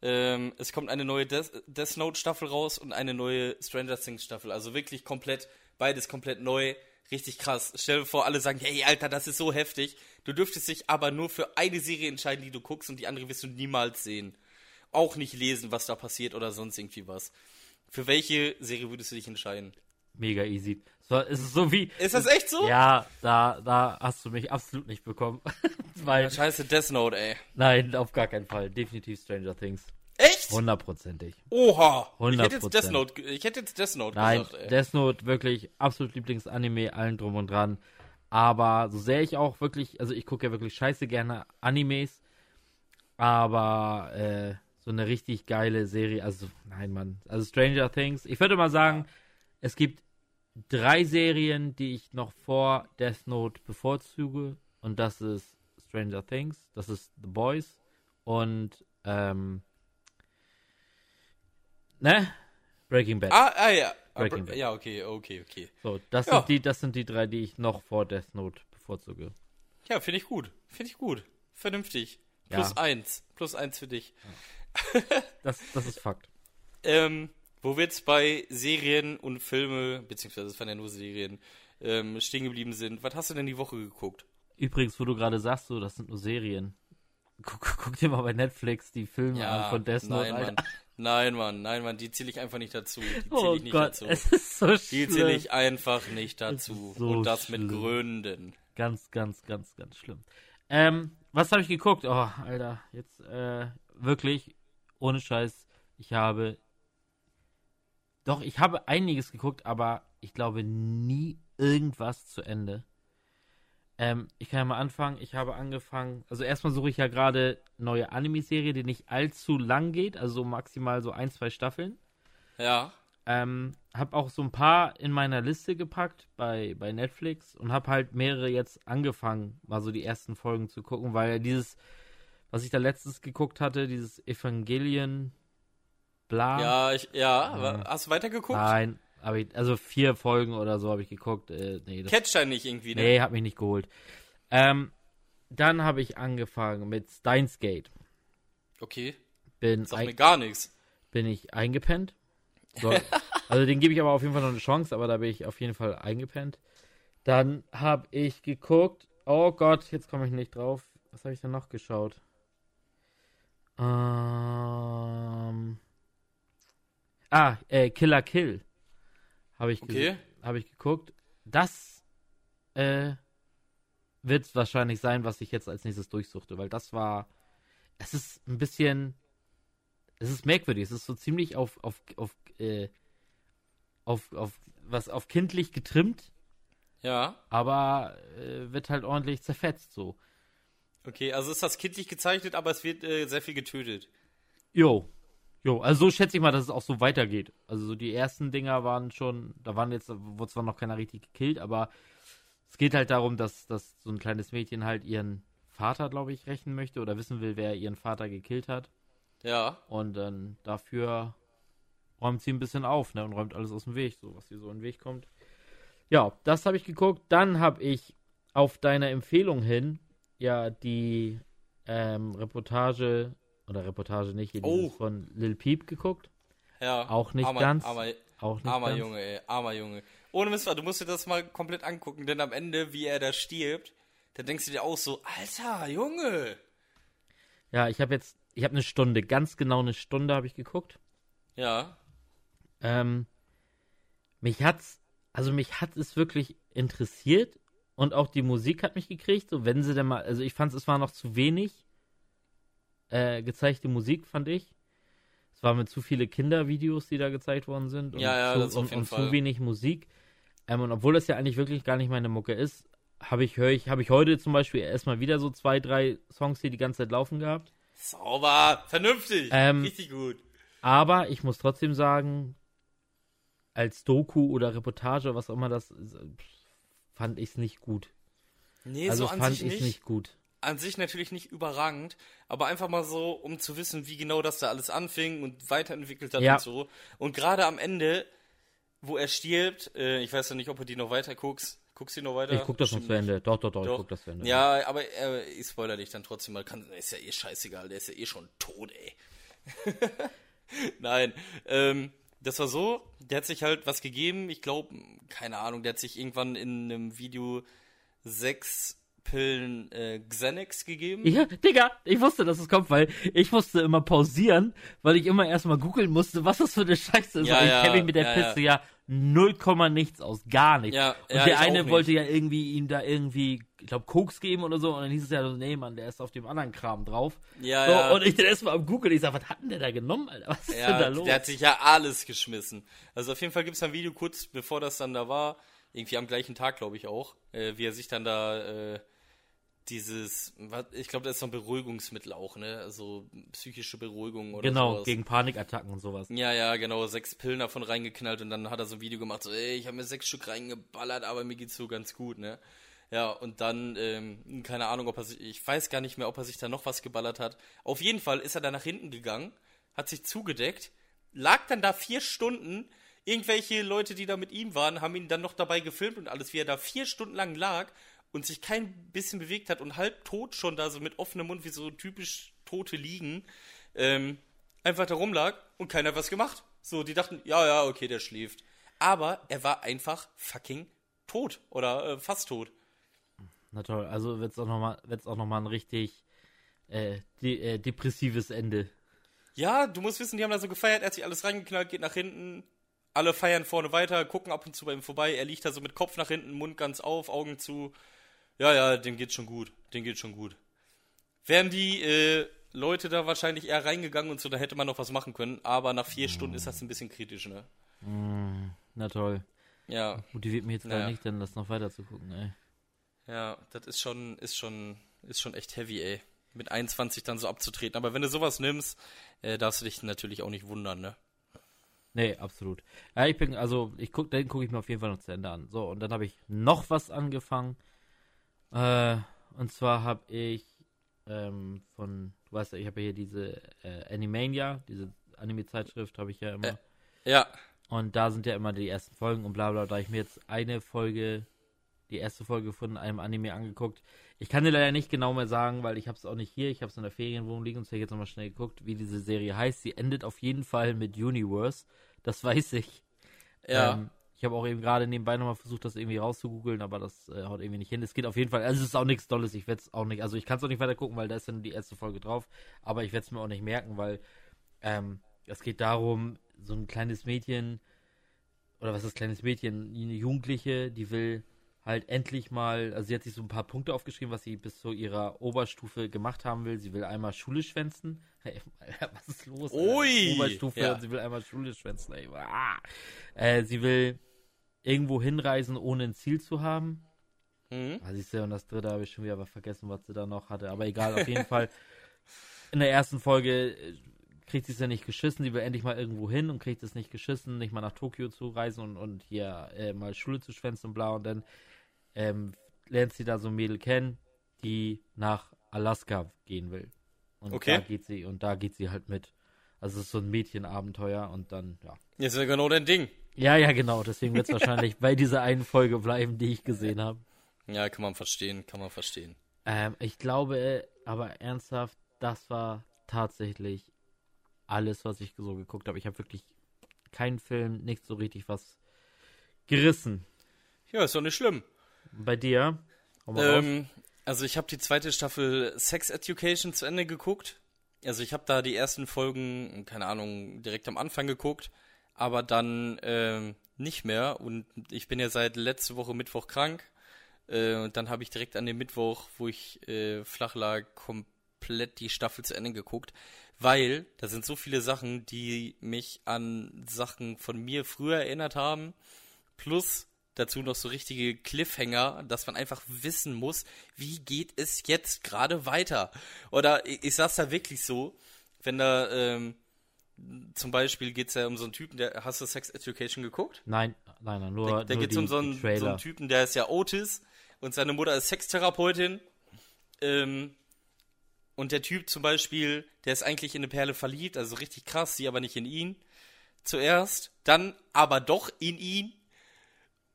Ähm, es kommt eine neue Death, Death Note Staffel raus und eine neue Stranger Things Staffel. Also wirklich komplett, beides komplett neu. Richtig krass. Stell dir vor, alle sagen, hey Alter, das ist so heftig. Du dürftest dich aber nur für eine Serie entscheiden, die du guckst und die andere wirst du niemals sehen. Auch nicht lesen, was da passiert oder sonst irgendwie was. Für welche Serie würdest du dich entscheiden? Mega easy. So, es ist so wie. Ist das echt so? Ja, da, da hast du mich absolut nicht bekommen. Weil, Scheiße, Death Note, ey. nein, auf gar keinen Fall. Definitiv Stranger Things. Echt? Hundertprozentig. Oha. Ich hätte jetzt 100%. Death Note, ich hätte jetzt Death Note Nein, gesagt, ey. Death Note wirklich absolut Lieblingsanime, allen drum und dran. Aber so sehr ich auch wirklich, also ich gucke ja wirklich scheiße gerne Animes, aber äh, so eine richtig geile Serie, also nein, Mann. Also Stranger Things, ich würde mal sagen, es gibt drei Serien, die ich noch vor Death Note bevorzuge und das ist Stranger Things, das ist The Boys und ähm, ne? Breaking Bad. Ah, ah ja. Breaking Aber- Bad. Ja, okay, okay, okay. So, das Ja. sind die, das sind die drei, die ich noch vor Death Note bevorzuge. Ja, finde ich gut. Finde ich gut. Vernünftig. Plus Ja. eins. Plus eins für dich. Das, das ist Fakt. Ähm, wo wir jetzt bei Serien und Filme, beziehungsweise es waren ja nur Serien, ähm, stehen geblieben sind. Was hast du denn die Woche geguckt? Übrigens, wo du gerade sagst, so, das sind nur Serien. Guck, guck dir mal bei Netflix die Filme an von Death Note. nein. Mann. Nein, Mann, nein, Mann, die zähle ich einfach nicht dazu. Die zähle Oh ich nicht Gott, dazu. es ist so Die zähle ich einfach nicht dazu. so und das mit schlimm. Gründen. Ganz, ganz, ganz, ganz schlimm. Ähm, was habe ich geguckt? Oh, Alter, jetzt äh, wirklich, ohne Scheiß, ich habe. Doch, ich habe einiges geguckt, aber ich glaube nie irgendwas zu Ende. Ähm, ich kann ja mal anfangen. Ich habe angefangen, also erstmal suche ich ja gerade neue Anime-Serie, die nicht allzu lang geht, also so maximal so ein, zwei Staffeln. Ja. Ähm, hab auch so ein paar in meiner Liste gepackt bei, bei Netflix und hab halt mehrere jetzt angefangen, mal so die ersten Folgen zu gucken, weil dieses, was ich da letztens geguckt hatte, dieses Evangelion bla. Ja, ich, ja, aber hast du weitergeguckt? Nein, aber ich, also vier Folgen oder so habe ich geguckt. Äh, nee, das, Catch nicht irgendwie, ne? nee, hat mich nicht geholt. Ähm, dann habe ich angefangen mit Steins Gate. Okay, Bin, sag mir gar nichts. bin ich eingepennt. So, also den gebe ich aber auf jeden Fall noch eine Chance, aber da bin ich auf jeden Fall eingepennt. Dann habe ich geguckt. Oh Gott, jetzt komme ich nicht drauf. Was habe ich denn noch geschaut? Ähm. Ah, äh, Killer Kill. Habe ich, Okay. hab ich geguckt. Das äh, wird wahrscheinlich sein, was ich jetzt als nächstes durchsuchte, weil das war. Es ist ein bisschen. Es ist merkwürdig. Es ist so ziemlich auf, auf, auf, äh, auf, auf, was, auf kindlich getrimmt, Ja. aber äh, wird halt ordentlich zerfetzt so. Okay, also ist das kindlich gezeichnet, aber es wird äh, sehr viel getötet. Jo. Jo, also so schätze ich mal, dass es auch so weitergeht. Also so die ersten Dinger waren schon, da waren jetzt, wurde zwar noch keiner richtig gekillt, aber es geht halt darum, dass, dass so ein kleines Mädchen halt ihren Vater, glaube ich, rächen möchte oder wissen will, wer ihren Vater gekillt hat. Ja. Und dann dafür räumt sie ein bisschen auf, ne, und räumt alles aus dem Weg, so was ihr so in den Weg kommt. Ja, das habe ich geguckt. Dann habe ich auf deine Empfehlung hin ja die ähm, Reportage oder Reportage nicht, Oh. von Lil Peep geguckt. Ja. Auch nicht armer, ganz. Armer, Auch nicht armer ganz. Junge, ey. Armer Junge. Ohne Mist, du musst dir das mal komplett angucken, denn am Ende, wie er da stirbt, da denkst du dir auch so, Alter, Junge. Ja, ich habe jetzt, ich habe eine Stunde, ganz genau eine Stunde habe ich geguckt. Ja. Ähm, mich hat's, also mich hat es wirklich interessiert und auch die Musik hat mich gekriegt. So, wenn sie denn mal, also ich fand es war noch zu wenig äh, gezeigte Musik, fand ich. Es waren mit zu viele Kindervideos, die da gezeigt worden sind. Und Ja, ja, zu, und, und zu wenig Musik. Ähm, und obwohl das ja eigentlich wirklich gar nicht meine Mucke ist, habe ich, ich, habe ich heute zum Beispiel erstmal wieder so zwei, drei Songs, die die ganze Zeit laufen gehabt. Sauber, vernünftig, Ähm, richtig gut. Aber ich muss trotzdem sagen, als Doku oder Reportage, was auch immer das ist, fand ich es nicht gut. Nee, also so an fand ich es nicht. nicht gut. An sich natürlich nicht überragend, aber einfach mal so, um zu wissen, wie genau das da alles anfing und weiterentwickelt hat Ja. und so. Und gerade am Ende, wo er stirbt, äh, ich weiß ja nicht, ob du die noch weiter guckst. Guckst du die noch weiter? Ich guck das noch Bestimmt zu Ende. Doch, doch, doch, ich Doch. guck das zu Ende. Ja, aber äh, ich spoiler dich dann trotzdem mal. Kann, ist ja eh scheißegal, der ist ja eh schon tot, ey. Nein, ähm, das war so, der hat sich halt was gegeben, ich glaube, keine Ahnung, der hat sich irgendwann in einem Video sechs Pillen äh, Xanax gegeben. Ja, Digga, ich wusste, dass es kommt, weil ich musste immer pausieren, weil ich immer erstmal googeln musste, was das für eine Scheiße ist. Ja, und ich ja, kenne mich mit der ja, Piste ja. null Komma nichts aus, gar nichts. Ja, und der eine wollte ja irgendwie ihm da irgendwie, ich glaube, Koks geben oder so, und dann hieß es ja so, nee, Mann, der ist auf dem anderen Kram drauf. Ja, so, ja. Und ich dann erstmal am Google, ich sag, was hat denn der da genommen, Alter? Was ist denn da los? der hat sich ja alles geschmissen. Also auf jeden Fall gibt's ein Video kurz bevor das dann da war, irgendwie am gleichen Tag, glaube ich auch, äh, wie er sich dann da äh, dieses, was, ich glaube, das ist so ein Beruhigungsmittel auch, ne? Also psychische Beruhigung oder genau, sowas. gegen Panikattacken und sowas. Ja, ja, genau, sechs Pillen davon reingeknallt und dann hat er so ein Video gemacht, so, ey, ich habe mir sechs Stück reingeballert, aber mir geht's so ganz gut, ne? Ja, und dann, ähm, keine Ahnung, ob er sich, ich weiß gar nicht mehr, ob er sich da noch was geballert hat. Auf jeden Fall ist er dann nach hinten gegangen, hat sich zugedeckt, lag dann da vier Stunden, irgendwelche Leute, die da mit ihm waren, haben ihn dann noch dabei gefilmt und alles, wie er da vier Stunden lang lag und sich kein bisschen bewegt hat und halb tot schon da so mit offenem Mund, wie so typisch Tote liegen, ähm, einfach da rumlag und keiner was gemacht. So, die dachten, ja, ja, okay, der schläft. Aber er war einfach fucking tot oder äh, fast tot. Na toll, also wird's auch nochmal, wird's auch noch mal ein richtig äh, de äh, depressives Ende. Ja, du musst wissen, die haben da so gefeiert, er hat sich alles reingeknallt, geht nach hinten, alle feiern vorne weiter, gucken ab und zu bei ihm vorbei, er liegt da so mit Kopf nach hinten, Mund ganz auf, Augen zu. Ja, ja, dem geht's schon gut, dem geht's schon gut. Wären die äh, Leute da wahrscheinlich eher reingegangen und so, da hätte man noch was machen können, aber nach vier Stunden ist das ein bisschen kritisch, ne? Na toll. Ja, Motiviert mich jetzt Naja. nicht, denn das noch weiter zu gucken, ey. ja, das ist schon, ist schon, ist schon echt heavy, ey. Mit 21 dann so abzutreten. Aber wenn du sowas nimmst, äh, darfst du dich natürlich auch nicht wundern, ne? Nee, absolut. Ja, ich bin, also, ich guck, den gucke ich mir auf jeden Fall noch zu Ende an. So, und dann habe ich noch was angefangen. Äh, und zwar habe ich ähm, von, du weißt ja, ich habe ja hier diese äh, Animania, diese Anime-Zeitschrift habe ich ja immer. Äh. Ja, Und da sind ja immer die ersten Folgen und bla bla. Da habe ich mir jetzt eine Folge, die erste Folge von einem Anime angeguckt. Ich kann dir leider nicht genau mehr sagen, weil ich habe es auch nicht hier. Ich habe es in der Ferienwohnung liegen und ich habe jetzt nochmal schnell geguckt, wie diese Serie heißt. Sie endet auf jeden Fall mit Universe. Das weiß ich. ja. Ähm, ich habe auch eben gerade nebenbei nochmal versucht, das irgendwie rauszugoogeln, aber das äh, haut irgendwie nicht hin. Es geht auf jeden Fall, also es ist auch nichts Dolles. Ich werde es auch nicht, also ich kann es auch nicht weiter gucken, weil da ist dann die erste Folge drauf. Aber ich werde es mir auch nicht merken, weil ähm, es geht darum, so ein kleines Mädchen, oder was ist kleines Mädchen, eine Jugendliche, die will halt endlich mal, also sie hat sich so ein paar Punkte aufgeschrieben, was sie bis zu ihrer Oberstufe gemacht haben will. Sie will einmal Schule schwänzen. Hey, was ist los? Alter? Ui, Oberstufe ja. und sie will einmal Schule schwänzen. Ey. Ah. Äh, sie will irgendwo hinreisen, ohne ein Ziel zu haben. Mhm. Ah, siehst du, und das dritte habe ich schon wieder aber vergessen, was sie da noch hatte. Aber egal, auf jeden Fall. In der ersten Folge äh, kriegt sie es ja nicht geschissen, sie will endlich mal irgendwo hin und kriegt es nicht geschissen, nicht mal nach Tokio zu reisen und, und hier äh, mal Schule zu schwänzen und bla und dann ähm, lernt sie da so ein Mädel kennen, die nach Alaska gehen will. Und Okay. da geht sie, und da geht sie halt mit. Also es ist so ein Mädchenabenteuer und dann, ja. Jetzt ist ja genau dein Ding. Ja, ja, genau, deswegen wird es wahrscheinlich bei dieser einen Folge bleiben, die ich gesehen habe. Ja, kann man verstehen, kann man verstehen. Ähm, ich glaube, aber ernsthaft, das war tatsächlich alles, was ich so geguckt habe. Ich habe wirklich keinen Film, nicht so richtig was gerissen. Ja, ist doch nicht schlimm. Bei dir? Ähm, also ich habe die zweite Staffel Sex Education zu Ende geguckt. Also ich habe da die ersten Folgen, keine Ahnung, direkt am Anfang geguckt, aber dann ähm, nicht mehr. Und ich bin ja seit letzte Woche Mittwoch krank. Äh, und dann habe ich direkt an dem Mittwoch, wo ich äh, flach lag, komplett die Staffel zu Ende geguckt. Weil da sind so viele Sachen, die mich an Sachen von mir früher erinnert haben. Plus dazu noch so richtige Cliffhanger, dass man einfach wissen muss, wie geht es jetzt gerade weiter. Oder ich, ich sag's da wirklich so, wenn da ähm, zum Beispiel geht's ja um so einen Typen, der hast du Sex Education geguckt? Nein, nein, nein, nur, Da, da geht's die, um so einen, so einen Typen, der ist ja Otis und seine Mutter ist Sextherapeutin. Ähm, und der Typ zum Beispiel, der ist eigentlich in eine Perle verliebt, also richtig krass, sie aber nicht in ihn. Zuerst, dann aber doch in ihn.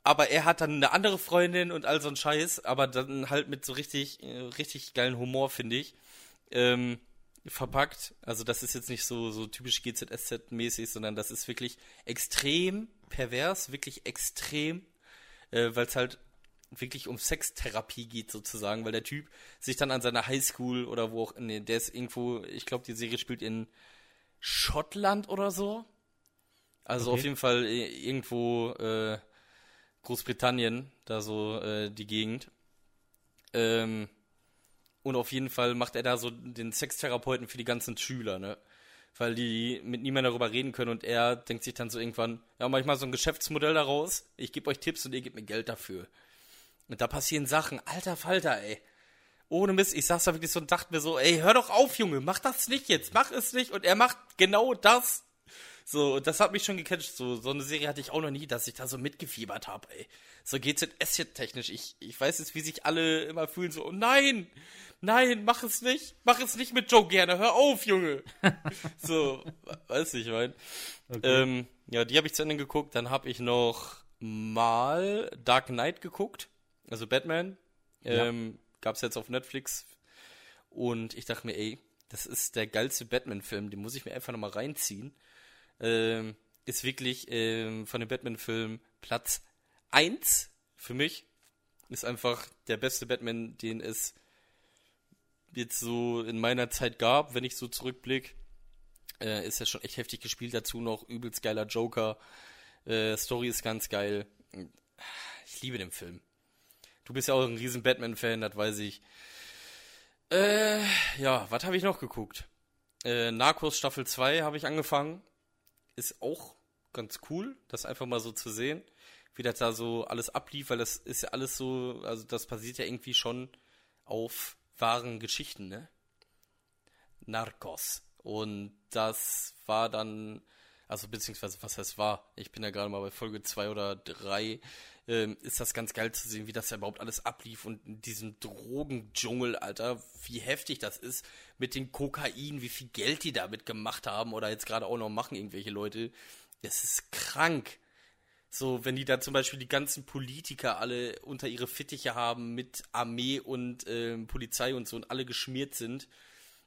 Aber er hat dann eine andere Freundin und all so ein Scheiß, aber dann halt mit so richtig, äh, richtig geilen Humor, finde ich. Ähm, verpackt. Also das ist jetzt nicht so, so typisch GZSZ-mäßig, sondern das ist wirklich extrem pervers, wirklich extrem, äh, weil es halt wirklich um Sextherapie geht sozusagen, weil der Typ sich dann an seiner Highschool oder wo auch, nee, der ist irgendwo, ich glaube, die Serie spielt in Schottland oder so. Also Okay. auf jeden Fall äh, irgendwo äh, Großbritannien, da so äh, die Gegend. Ähm, und auf jeden Fall macht er da so den Sextherapeuten für die ganzen Schüler, ne? Weil die mit niemandem darüber reden können und er denkt sich dann so irgendwann, ja, mach ich mal so ein Geschäftsmodell daraus, ich gebe euch Tipps und ihr gebt mir Geld dafür. Und da passieren Sachen, alter Falter, ey. Ohne Mist, ich saß da wirklich so und dachte mir so, ey, hör doch auf, Junge, mach das nicht jetzt, mach es nicht. Und er macht genau das. So, das hat mich schon gecatcht. So, so eine Serie hatte ich auch noch nie, dass ich da so mitgefiebert habe, ey. So GZS jetzt technisch. Ich, ich weiß jetzt, wie sich alle immer fühlen, so, oh nein, nein, mach es nicht. Mach es nicht mit Joe gerne, hör auf, Junge. so, weiß ich, mein. Ähm, ja, die habe ich zu Ende geguckt. Dann habe ich noch mal Dark Knight geguckt. Also Batman. Ähm, Gab's jetzt auf Netflix. Und ich dachte mir, ey, das ist der geilste Batman-Film, den muss ich mir einfach nochmal reinziehen. Ähm, ist wirklich ähm, von den Batman-Filmen Platz 1 für mich. Ist einfach der beste Batman, den es jetzt so in meiner Zeit gab, wenn ich so zurückblick. Äh, ist ja schon echt heftig gespielt dazu noch. Übelst geiler Joker. Äh, Story ist ganz geil. Ich liebe den Film. Du bist ja auch ein riesen Batman-Fan, das weiß ich. Äh, ja, was habe ich noch geguckt? Äh, Narcos Staffel 2 habe ich angefangen. Ist auch ganz cool, das einfach mal so zu sehen, wie das da so alles ablief, weil das ist ja alles so, also das basiert ja irgendwie schon auf wahren Geschichten, ne? Narcos. Und das war dann, also beziehungsweise was heißt war, ich bin ja gerade mal bei Folge 2 oder 3, ähm, ist das ganz geil zu sehen, wie das ja überhaupt alles ablief und in diesem Drogendschungel, Alter, wie heftig das ist mit den Kokain, wie viel Geld die damit gemacht haben oder jetzt gerade auch noch machen irgendwelche Leute. Es ist krank. So, wenn die da zum Beispiel die ganzen Politiker alle unter ihre Fittiche haben mit Armee und ähm, Polizei und so und alle geschmiert sind.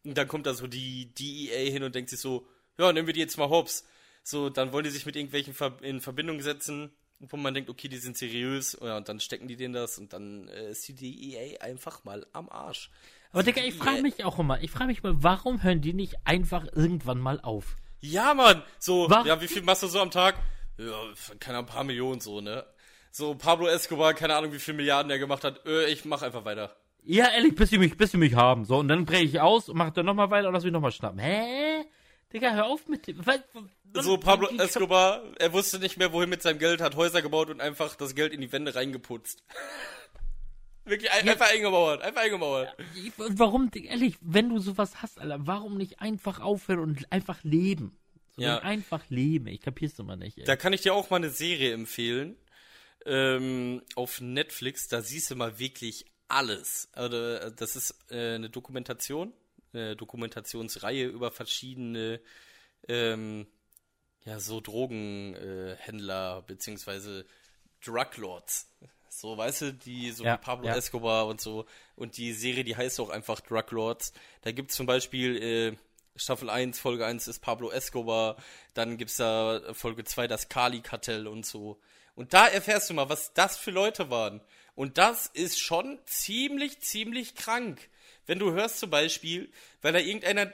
Und dann kommt da so die DEA hin und denkt sich so, ja, nehmen wir die jetzt mal hops. So, dann wollen die sich mit irgendwelchen Ver in Verbindung setzen, wo man denkt, okay, die sind seriös. Ja, und dann stecken die denen das und dann äh, ist die DEA einfach mal am Arsch. Aber Digga, ich frage DEA mich auch immer, ich frage mich mal, warum hören die nicht einfach irgendwann mal auf? Ja, Mann. So, Warum? ja, wie viel machst du so am Tag? Ja, keine Ahnung, ein paar Millionen so, ne? So, Pablo Escobar, keine Ahnung, wie viel Milliarden er gemacht hat. Äh, ich mach einfach weiter. Ja, ehrlich, bis sie mich, bis sie mich haben. So, und dann breche ich aus und mach dann nochmal weiter und lass mich nochmal schnappen. Hä? Digga, hör auf mit dem. Was, was, So, Pablo Escobar, er wusste nicht mehr, wohin mit seinem Geld, hat Häuser gebaut und einfach das Geld in die Wände reingeputzt. Wirklich ein, ja. einfach eingemauert, einfach eingemauert. Warum, ehrlich, wenn du sowas hast, Alter, warum nicht einfach aufhören und einfach leben? So ja. Einfach leben, ich kapier's immer nicht. Ey. Da kann ich dir auch mal eine Serie empfehlen. Ähm, auf Netflix, da siehst du mal wirklich alles. Also, das ist äh, eine Dokumentation, eine Dokumentationsreihe über verschiedene ähm, ja, so Drogenhändler äh, beziehungsweise Druglords. So, weißt du, die, so ja, wie Pablo ja. Escobar und so. Und die Serie, die heißt auch einfach Drug Lords. Da gibt es zum Beispiel äh, Staffel 1, Folge 1 ist Pablo Escobar. Dann gibt es da Folge 2 das Kali-Kartell und so. Und da erfährst du mal, was das für Leute waren. Und das ist schon ziemlich, ziemlich krank. Wenn du hörst zum Beispiel, weil da irgendeiner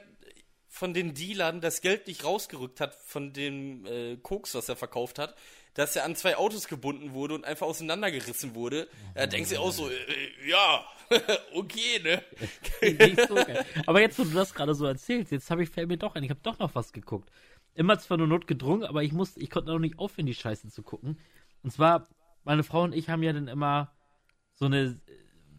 von den Dealern das Geld nicht rausgerückt hat von dem äh, Koks, was er verkauft hat, dass er an zwei Autos gebunden wurde und einfach auseinandergerissen wurde. Da denkst du auch so, äh, äh ja, okay, ne? so aber jetzt, wo du das gerade so erzählst, jetzt habe ich fällt mir doch ein, ich habe doch noch was geguckt. Immer zwar nur notgedrungen, aber ich musste, ich konnte noch nicht aufhören, die Scheiße zu gucken. Und zwar, meine Frau und ich haben ja dann immer so eine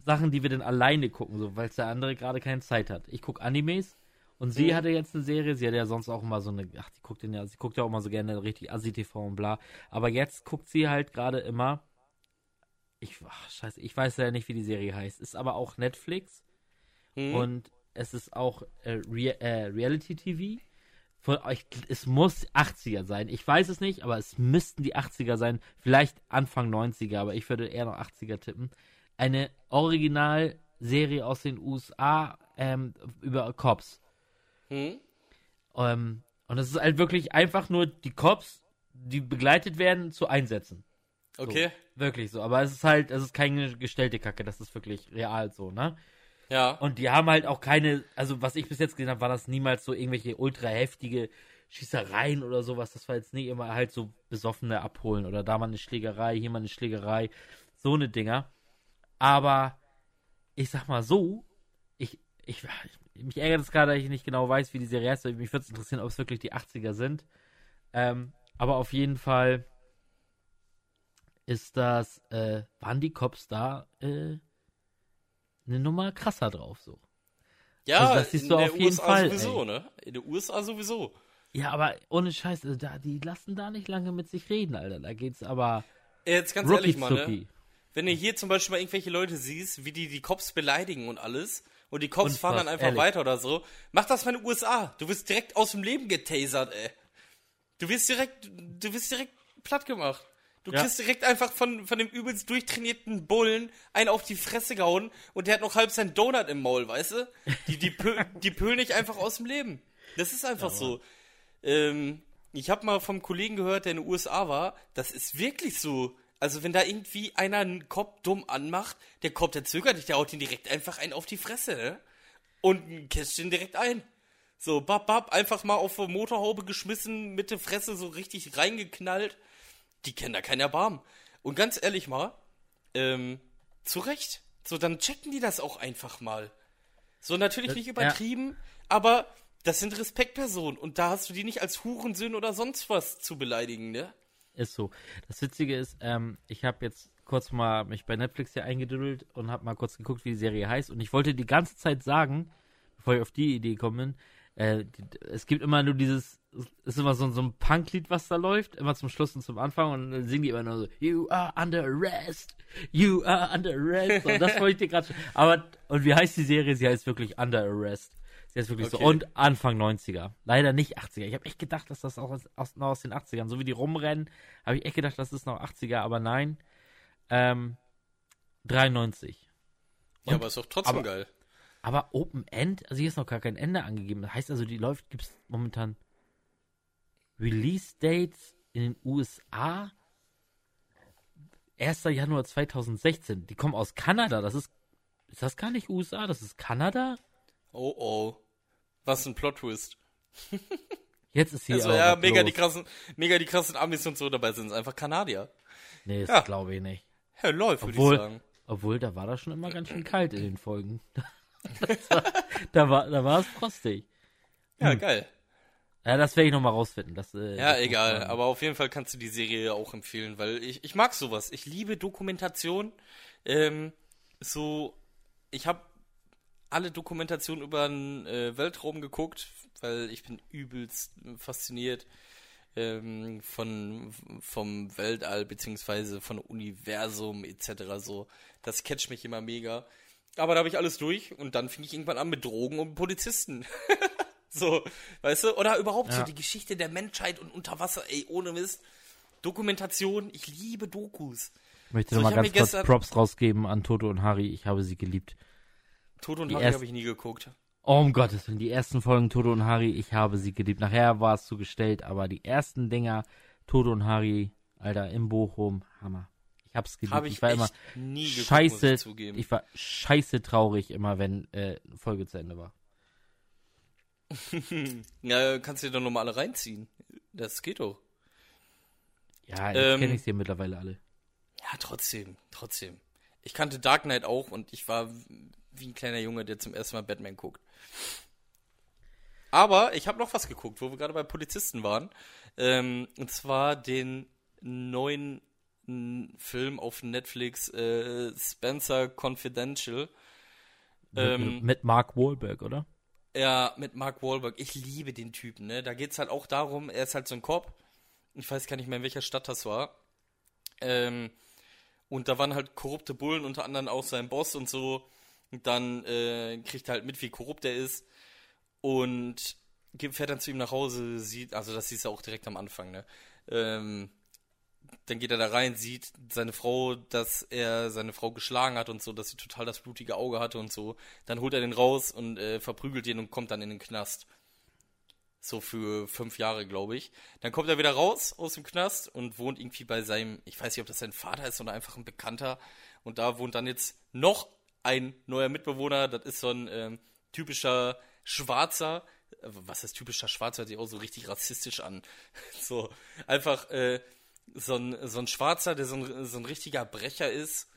Sachen, die wir dann alleine gucken, so, weil der andere gerade keine Zeit hat. Ich gucke Animes und sie mhm. hatte jetzt eine Serie, sie hat ja sonst auch immer so eine, ach, die guckt den ja, sie guckt ja auch immer so gerne richtig Assi-TV und bla. Aber jetzt guckt sie halt gerade immer, ich, ach, scheiße, ich weiß ja nicht, wie die Serie heißt. Ist aber auch Netflix. Mhm. Und es ist auch äh, Re äh, Reality TV. Von euch, es muss 80er sein. Ich weiß es nicht, aber es müssten die 80er sein. Vielleicht Anfang 90er, aber ich würde eher noch 80er tippen. Eine Originalserie aus den USA ähm, über Cops. Mhm. Ähm, und es ist halt wirklich einfach nur die Cops, die begleitet werden, zu einsetzen. Okay. So, wirklich so. Aber es ist halt, es ist keine gestellte Kacke, das ist wirklich real so, ne? Ja. Und die haben halt auch keine, also was ich bis jetzt gesehen habe, war das niemals so irgendwelche ultra heftige Schießereien oder sowas. Das war jetzt nie immer halt so besoffene Abholen oder da mal eine Schlägerei, hier mal eine Schlägerei, so eine Dinger. Aber ich sag mal so, ich, ich, mich ärgert es gerade, dass ich nicht genau weiß, wie die Serie heißt. Mich würde es interessieren, ob es wirklich die 80er sind. Ähm, aber auf jeden Fall ist das, äh, waren die Cops da äh, eine Nummer krasser drauf so. Ja, also das siehst du auf jeden USA Fall, sowieso, ey. ne? In den USA sowieso. Ja, aber ohne Scheiß, also da, die lassen da nicht lange mit sich reden, Alter. Da geht's aber. Jetzt ganz ehrlich, Mann, ne? Wenn du hier zum Beispiel mal irgendwelche Leute siehst, wie die die Cops beleidigen und alles, und die Cops und fahren dann einfach ehrlich. weiter oder so. Mach das mal in den USA. Du wirst direkt aus dem Leben getasert, ey. Du wirst direkt, du wirst direkt platt gemacht. Du ja. kriegst direkt einfach von, von dem übelst durchtrainierten Bullen einen auf die Fresse gehauen und der hat noch halb sein Donut im Maul, weißt du? Die, die, pö, die pölen nicht einfach aus dem Leben. Das ist einfach ja, so. Ähm, ich habe mal vom Kollegen gehört, der in den USA war, das ist wirklich so. Also wenn da irgendwie einer einen Kopf dumm anmacht, der Kopf, der zögert nicht, der haut ihn direkt einfach einen auf die Fresse, ne? Und catcht ihn direkt ein. So, bap, bap, einfach mal auf die Motorhaube geschmissen, mit der Fresse so richtig reingeknallt. Die kennen da keinen Erbarmen. Und ganz ehrlich mal, ähm, zu Recht. So, dann checken die das auch einfach mal. So, natürlich das, nicht übertrieben, ja. aber das sind Respektpersonen und da hast du die nicht als Hurensöhne oder sonst was zu beleidigen, ne? Ist so. Das Witzige ist, ähm, ich habe jetzt kurz mal mich bei Netflix hier eingedüdelt und habe mal kurz geguckt, wie die Serie heißt. Und ich wollte die ganze Zeit sagen, bevor ich auf die Idee komme, äh, es gibt immer nur dieses, es ist immer so, so ein Punklied, was da läuft, immer zum Schluss und zum Anfang und dann singen die immer nur so, You are under arrest, you are under arrest. Und das wollte ich dir gerade Aber, und wie heißt die Serie? Sie heißt wirklich Under Arrest. Ist wirklich okay. so. Und Anfang 90er. Leider nicht 80er. Ich habe echt gedacht, dass das auch aus, aus, noch aus den 80ern, so wie die rumrennen, habe ich echt gedacht, das ist noch 80er, aber nein. Ähm, 93. Und, ja, aber ist doch trotzdem aber, geil. Aber Open End, also hier ist noch gar kein Ende angegeben. Das heißt also, die läuft, gibt es momentan Release Dates in den USA. 1. Januar 2016. Die kommen aus Kanada. Das ist, ist das gar nicht USA? Das ist Kanada? Oh oh. Was ein Plot-Twist. Jetzt ist hier. Also ja, mega los. die krassen, mega die krassen Amis und so dabei sind. Es einfach Kanadier. Nee, das ja. glaube ich nicht. Ja, läuft, würde ich sagen. Obwohl, da war das schon immer ganz schön kalt in den Folgen. war, da war, da war es frostig. Ja, hm. geil. Ja, das werde ich nochmal rausfinden. Das, äh, ja, das egal. Aber auf jeden Fall kannst du die Serie auch empfehlen, weil ich, ich mag sowas. Ich liebe Dokumentation. Ähm, so, ich habe alle Dokumentationen über den äh, Weltraum geguckt, weil ich bin übelst fasziniert ähm, von vom Weltall beziehungsweise von Universum etc. So, das catcht mich immer mega. Aber da habe ich alles durch und dann fing ich irgendwann an mit Drogen und Polizisten. so, weißt du? Oder überhaupt Ja. so die Geschichte der Menschheit und unter Wasser, ey, ohne Mist. Dokumentation, ich liebe Dokus. Ich möchte So, noch ich mal hab ganz kurz Props rausgeben an Toto und Harry. Ich habe sie geliebt. Tod und Die Harry erst- habe ich nie geguckt. Oh, um Gottes Willen, die ersten Folgen Toto und Harry, ich habe sie geliebt. Nachher war es zugestellt, aber die ersten Dinger, Toto und Harry, Alter, im Bochum, Hammer. Ich hab's geliebt. Habe ich, ich war immer nie geguckt, scheiße, ich ich war scheiße traurig immer, wenn äh, eine Folge zu Ende war. ja, kannst du dir doch nochmal alle reinziehen. Das geht doch. Ja, jetzt Ähm, kenne ich sie ja mittlerweile alle. Ja, trotzdem, trotzdem. Ich kannte Dark Knight auch und ich war wie ein kleiner Junge, der zum ersten Mal Batman guckt. Aber ich habe noch was geguckt, wo wir gerade bei Polizisten waren. Ähm, und zwar den neuen Film auf Netflix, äh, Spencer Confidential. Ähm, mit, mit Mark Wahlberg, oder? Ja, mit Mark Wahlberg. Ich liebe den Typen, ne? Da geht's halt auch darum, er ist halt so ein Cop. Ich weiß gar nicht mehr, in welcher Stadt das war. Ähm, und da waren halt korrupte Bullen, unter anderem auch sein Boss und so. Und dann äh, kriegt er halt mit, wie korrupt er ist. Und fährt dann zu ihm nach Hause, sieht, also das siehst du auch direkt am Anfang, ne? Ähm, dann geht er da rein, sieht seine Frau, dass er seine Frau geschlagen hat und so, dass sie total das blutige Auge hatte und so. Dann holt er den raus und äh, verprügelt den und kommt dann in den Knast. So für fünf Jahre, glaube ich. Dann kommt er wieder raus aus dem Knast und wohnt irgendwie bei seinem, ich weiß nicht, ob das sein Vater ist oder einfach ein Bekannter. Und da wohnt dann jetzt noch ein neuer Mitbewohner. Das ist so ein ähm, typischer Schwarzer. Was ist typischer Schwarzer? Hört sich auch so richtig rassistisch an. So, einfach äh, so, ein, so ein Schwarzer, der so ein, so ein richtiger Brecher ist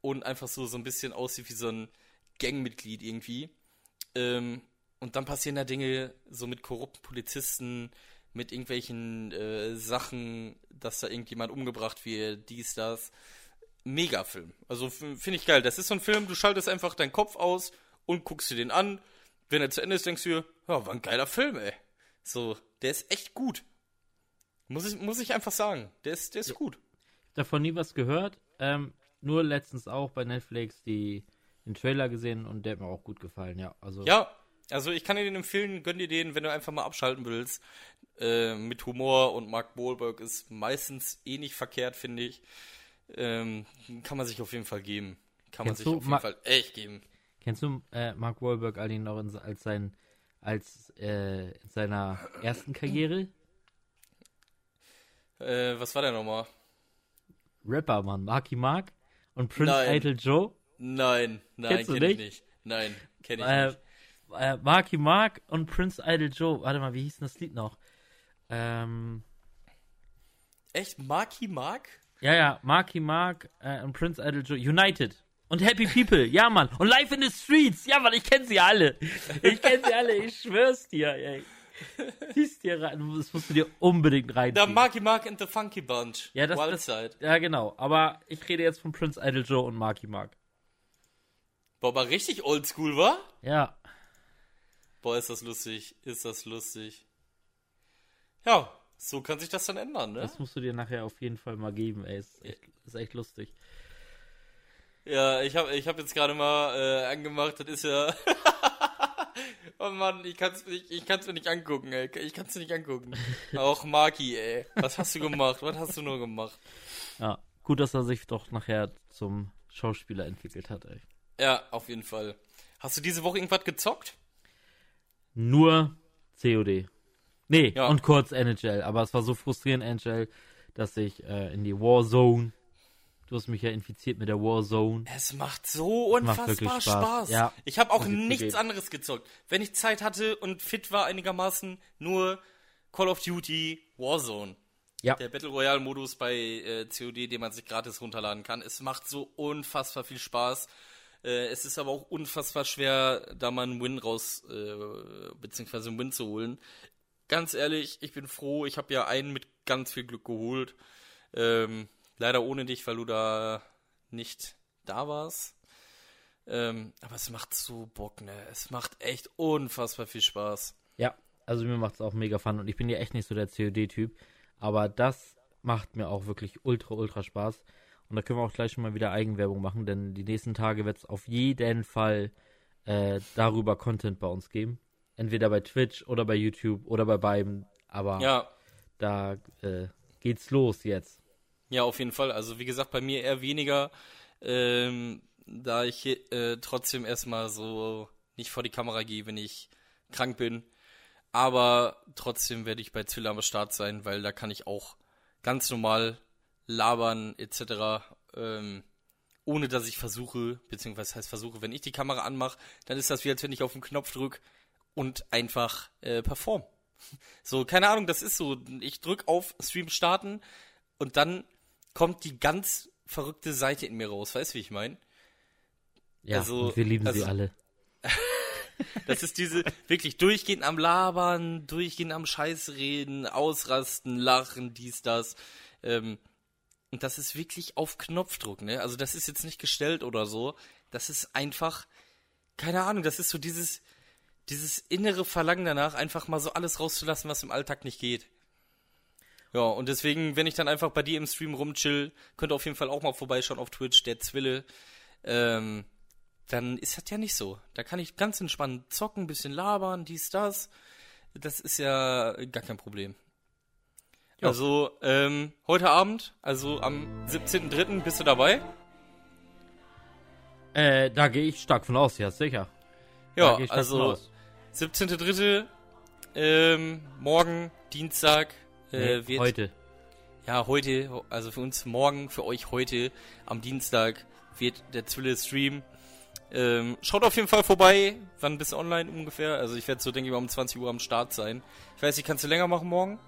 und einfach so, so ein bisschen aussieht wie so ein Gangmitglied irgendwie. Ähm, und dann passieren da Dinge so mit korrupten Polizisten, mit irgendwelchen äh, Sachen, dass da irgendjemand umgebracht wird, dies, das. Mega-Film. Also f- finde ich geil. Das ist so ein Film, du schaltest einfach deinen Kopf aus und guckst dir den an. Wenn er zu Ende ist, denkst du dir, ja, war ein geiler Film, ey. So, der ist echt gut. Muss ich, muss ich einfach sagen. Der ist, der ist gut. Davon nie was gehört. Ähm, nur letztens auch bei Netflix die, den Trailer gesehen und der hat mir auch gut gefallen, ja. Also Ja, also ich kann dir den empfehlen, gönn dir den, wenn du einfach mal abschalten willst. Äh, mit Humor und Mark Wahlberg ist meistens eh nicht verkehrt, finde ich. Ähm, kann man sich auf jeden Fall geben. Kann man Kennst sich du auf jeden Ma- Fall echt geben. Kennst du äh, Mark Wahlberg eigentlich noch in, als sein als äh, in seiner ersten Karriere? Äh, was war der nochmal? Rapper, Mann. Marky Mark und Prince Nein. Idol Joe. Nein, nein, Kennst du kenn ich nicht? nicht. Nein, kenn ich Äh, nicht. äh, Marky Mark und Prince Idol Joe. Warte mal, wie hieß denn das Lied noch? Ähm, Echt? Marky Mark? Ja, ja, Marky Mark äh, und Prince Idol Joe. United. Und Happy People, ja, Mann. Und Live in the Streets, ja, Mann, ich kenne sie alle. Ich kenne sie alle, ich schwör's dir, ey. Zieh's dir rein, das musst du dir unbedingt Da reinziehen. Marky Mark and the Funky Bunch. Ja, das- Wildside. Ja, genau. Aber ich rede jetzt von Prince Idol Joe und Marky Mark. Boah, aber richtig oldschool, war? Ja. Boah, ist das lustig. Ist das lustig. Ja, so kann sich das dann ändern, ne? Das musst du dir nachher auf jeden Fall mal geben, ey. Ist echt, ist echt lustig. Ja, ich habe ich hab jetzt gerade mal äh, angemacht, das ist ja. oh Mann, ich kann's, ich kann's mir nicht angucken, ey. Ich kann's mir nicht angucken. Auch Marki, ey. Was hast du gemacht? Was hast du nur gemacht? Ja. Gut, dass er sich doch nachher zum Schauspieler entwickelt hat, ey. Ja, auf jeden Fall. Hast du diese Woche irgendwas gezockt? Nur COD. Nee, Ja. und kurz NHL. Aber es war so frustrierend, NHL, dass ich äh, in die Warzone. Du hast mich ja infiziert mit der Warzone. Es macht so macht unfassbar wirklich Spaß. Spaß. Ja. Ich habe auch nichts zugeben. anderes gezockt. Wenn ich Zeit hatte und fit war einigermaßen, nur Call of Duty Warzone. Ja. Der Battle Royale Modus bei äh, COD, den man sich gratis runterladen kann. Es macht so unfassbar viel Spaß. Äh, es ist aber auch unfassbar schwer, da mal einen Win raus, äh, beziehungsweise einen Win zu holen. Ganz ehrlich, ich bin froh. Ich habe ja einen mit ganz viel Glück geholt. Ähm, leider ohne dich, weil du da nicht da warst. Ähm, aber es macht so Bock, ne? Es macht echt unfassbar viel Spaß. Ja, also mir macht es auch mega Fun und ich bin ja echt nicht so der COD-Typ, aber das macht mir auch wirklich ultra, ultra Spaß. Und da können wir auch gleich schon mal wieder Eigenwerbung machen, denn die nächsten Tage wird es auf jeden Fall äh, darüber Content bei uns geben. Entweder bei Twitch oder bei YouTube oder bei beiden. Aber Ja, da äh, geht's los jetzt. ja, auf jeden Fall. Also wie gesagt, bei mir eher weniger, ähm, da ich äh, trotzdem erstmal so nicht vor die Kamera gehe, wenn ich krank bin. Aber trotzdem werde ich bei Zwiller am Start sein, weil da kann ich auch ganz normal labern etc. Ähm, ohne dass ich versuche, beziehungsweise heißt versuche, wenn ich die Kamera anmache, dann ist das wie als wenn ich auf den Knopf drücke und einfach äh, perform. So, keine Ahnung, das ist so. Ich drück auf Stream starten und dann kommt die ganz verrückte Seite in mir raus. Weißt du, wie ich meine? Ja, Also- wir lieben sie also- alle. Das ist diese wirklich durchgehend am Labern, durchgehend am Scheiß reden, ausrasten, lachen, dies, das. Ähm, und das ist wirklich auf Knopfdruck, ne? Also das ist jetzt nicht gestellt oder so. Das ist einfach, keine Ahnung, das ist so dieses, dieses innere Verlangen danach, einfach mal so alles rauszulassen, was im Alltag nicht geht. Ja, und deswegen, wenn ich dann einfach bei dir im Stream rumchill, könnt ihr auf jeden Fall auch mal vorbeischauen auf Twitch, der Zwille. Ähm, dann ist das ja nicht so. Da kann ich ganz entspannt zocken, ein bisschen labern, dies, das. Das ist ja gar kein Problem. Ja. Also, ähm, heute Abend, also am 17.03. bist du dabei? Äh, da gehe ich stark von aus, ja, sicher. Ja, also aus. 17.03. Ähm, morgen, Dienstag, äh, Nee, wird, heute. ja, heute, also für uns morgen, für euch heute, am Dienstag, wird der Zwille Stream. Ähm, schaut auf jeden Fall vorbei. Wann bist du online ungefähr? Also ich werde so, denke ich mal, um 20 Uhr am Start sein. Ich weiß nicht, kannst du länger machen morgen?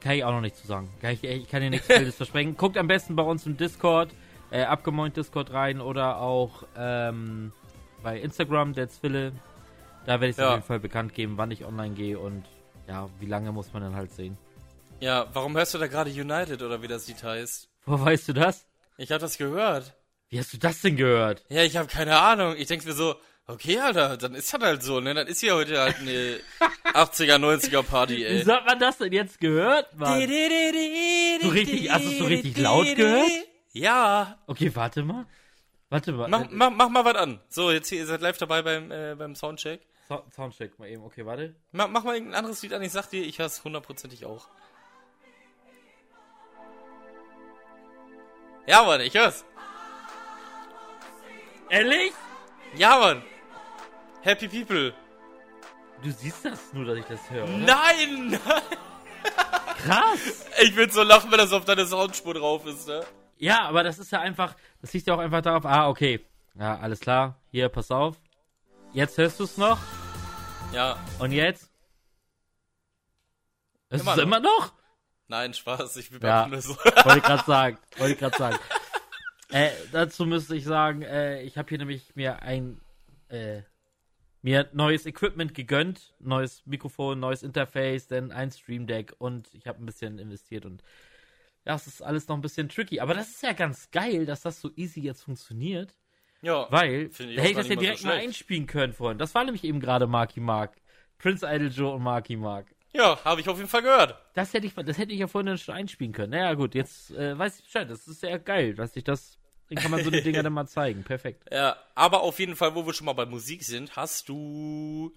Kann ich auch noch nicht zu sagen. Kann ich, ich kann dir nichts Wildes versprechen. Guckt am besten bei uns im Discord, äh, abgemoint Discord rein oder auch ähm, bei Instagram, der Zwille. Da werde ich Ja. auf jeden Fall bekannt geben, wann ich online gehe und ja, wie lange muss man dann halt sehen. Ja, warum hörst du da gerade United oder wie das Lied heißt? Woher weißt du das? Ich habe das gehört. Wie hast du das denn gehört? Ja, ich habe keine Ahnung. Ich denke mir so, okay, Alter, dann ist das halt so, ne? Dann ist hier heute halt eine 80er, 90er Party, ey. Wieso hat man das denn jetzt gehört, Mann? So richtig- hast du es so richtig laut gehört? Ja. Okay, warte mal. Warte mal. Mach, Äh, mach, mach mal was an. So, jetzt hier, ihr seid live dabei beim, äh, beim Soundcheck. Sound- Soundcheck mal eben. Okay, warte. Mach, mach mal irgendein anderes Lied an. Ich sag dir, ich hör's hundertprozentig auch. Ja, Mann, ich hör's. Ehrlich? Ja, Mann. Happy People. Du siehst das nur, dass ich das höre, oder? Nein! Krass! Ich will so lachen, wenn das auf deiner Soundspur drauf ist, ne? Ja, aber das ist ja einfach, das liegt ja auch einfach darauf, ah, okay. Ja, alles klar. Hier, pass auf. Jetzt hörst du es noch. Ja. Und jetzt? Du Immer es noch. immer noch? Nein, Spaß, ich bin Ja. nur so. Wollte ich gerade sagen. Wollte gerade sagen. äh, dazu müsste ich sagen, äh, ich habe hier nämlich mir ein, äh, mir neues Equipment gegönnt. Neues Mikrofon, neues Interface, dann ein Stream Deck und ich habe ein bisschen investiert und ja, es ist alles noch ein bisschen tricky. Aber das ist ja ganz geil, dass das so easy jetzt funktioniert. Ja. Weil, da hätte ich das ja mal so direkt mal einspielen können, Freund. Das war nämlich eben gerade Marky Mark. Prince Idol Joe und Marky Mark. Ja, habe ich auf jeden Fall gehört. Das hätte ich, das hätte ich ja vorhin schon einspielen können. Naja, gut, jetzt äh, weiß ich Bescheid. Das ist sehr geil, dass ich das. Dann kann man so die Dinger dann mal zeigen. Perfekt. Ja, aber auf jeden Fall, wo wir schon mal bei Musik sind, hast du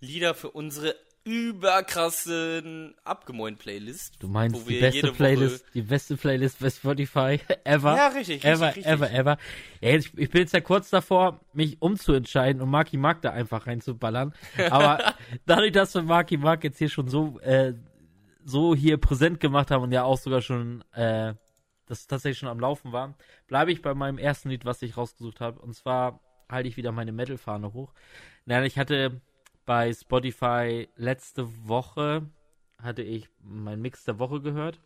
Lieder für unsere überkrassen Abgemoin-Playlist. Du meinst die beste Playlist, die beste Playlist bei Spotify ever. Ja, richtig, richtig, ever, richtig. ever, ever. Ich, ich bin jetzt ja kurz davor, mich umzuentscheiden und Marky Mark da einfach reinzuballern. Aber dadurch, dass wir Marky Mark jetzt hier schon so, äh, so hier präsent gemacht haben und ja auch sogar schon, äh, das tatsächlich schon am Laufen war, bleibe ich bei meinem ersten Lied, was ich rausgesucht habe. Und zwar halte ich wieder meine Metal-Fahne hoch. Nein, ich hatte bei Spotify letzte Woche hatte ich meinen Mix der Woche gehört.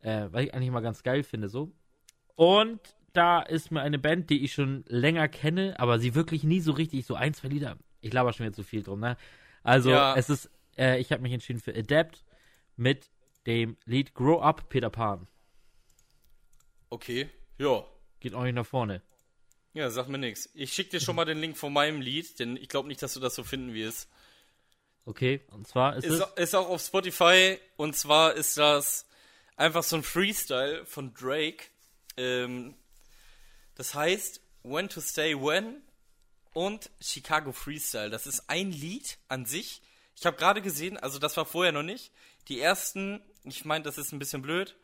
Äh, weil ich eigentlich mal ganz geil finde, so. Und da ist mir eine Band, die ich schon länger kenne, aber sie wirklich nie so richtig, so ein, zwei Lieder. Ich laber schon wieder zu viel drum, ne? Also, Ja. es ist, äh, ich habe mich entschieden für Adapt mit dem Lied Grow Up Peter Pan. Okay, ja. Geht auch nicht nach vorne. Ja, sag mir nix. Ich schick dir schon mal den Link von meinem Lied, denn ich glaube nicht, dass du das so finden wirst. Okay, und zwar ist, Ist, es. ist auch auf Spotify und zwar ist das einfach so ein Freestyle von Drake. Ähm, das heißt When to Stay When und Chicago Freestyle. Das ist ein Lied an sich. Ich habe gerade gesehen, also das war vorher noch nicht. Die ersten, ich meine, das ist ein bisschen blöd.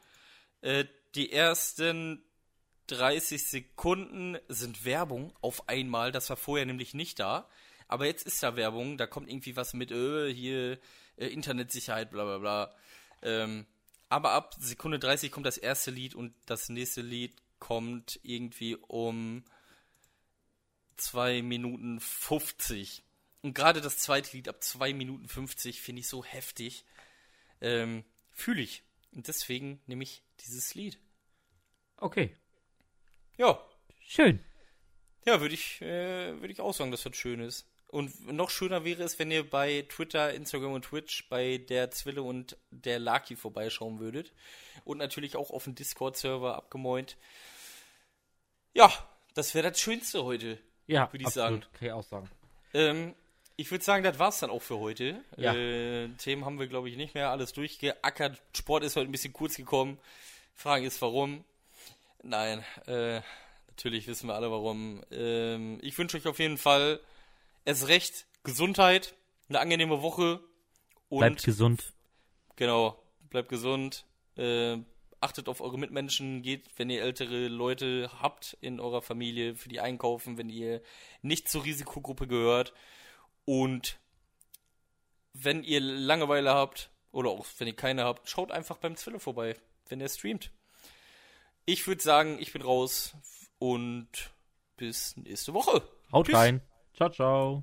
Äh, die ersten 30 Sekunden sind Werbung auf einmal. Das war vorher nämlich nicht da. Aber jetzt ist da Werbung. Da kommt irgendwie was mit, äh, hier, äh, Internetsicherheit, bla bla bla. Ähm, aber ab Sekunde 30 kommt das erste Lied und das nächste Lied kommt irgendwie um 2 Minuten 50. Und gerade das zweite Lied ab 2 Minuten 50 finde ich so heftig. Ähm, Fühle ich. Und deswegen nehme ich dieses Lied. Okay, Ja, schön. Ja, würde ich, äh, würde ich auch sagen, dass das schön ist. Und noch schöner wäre es, wenn ihr bei Twitter, Instagram und Twitch bei der Zwille und der Laki vorbeischauen würdet. Und natürlich auch auf dem Discord-Server abgemoint. Ja, das wäre das Schönste heute. Ja, Würde ich sagen. absolut. Kann ich auch sagen. Ähm, ich würde sagen, das war's dann auch für heute. Ja. Äh, Themen haben wir, glaube ich, nicht mehr. Alles durchgeackert. Sport ist heute ein bisschen kurz gekommen. Frage ist, warum? Nein, äh, natürlich wissen wir alle, warum. Ähm, ich wünsche euch auf jeden Fall erst recht Gesundheit, eine angenehme Woche und Bleibt gesund. Genau, bleibt gesund. Äh, achtet auf eure Mitmenschen, geht, wenn ihr ältere Leute habt in eurer Familie, für die einkaufen, wenn ihr nicht zur Risikogruppe gehört. Und wenn ihr Langeweile habt, oder auch wenn ihr keine habt, schaut einfach beim Zwille vorbei, wenn er streamt. Ich würde sagen, ich bin raus und bis nächste Woche. Haut Tschüss. rein. Ciao, ciao.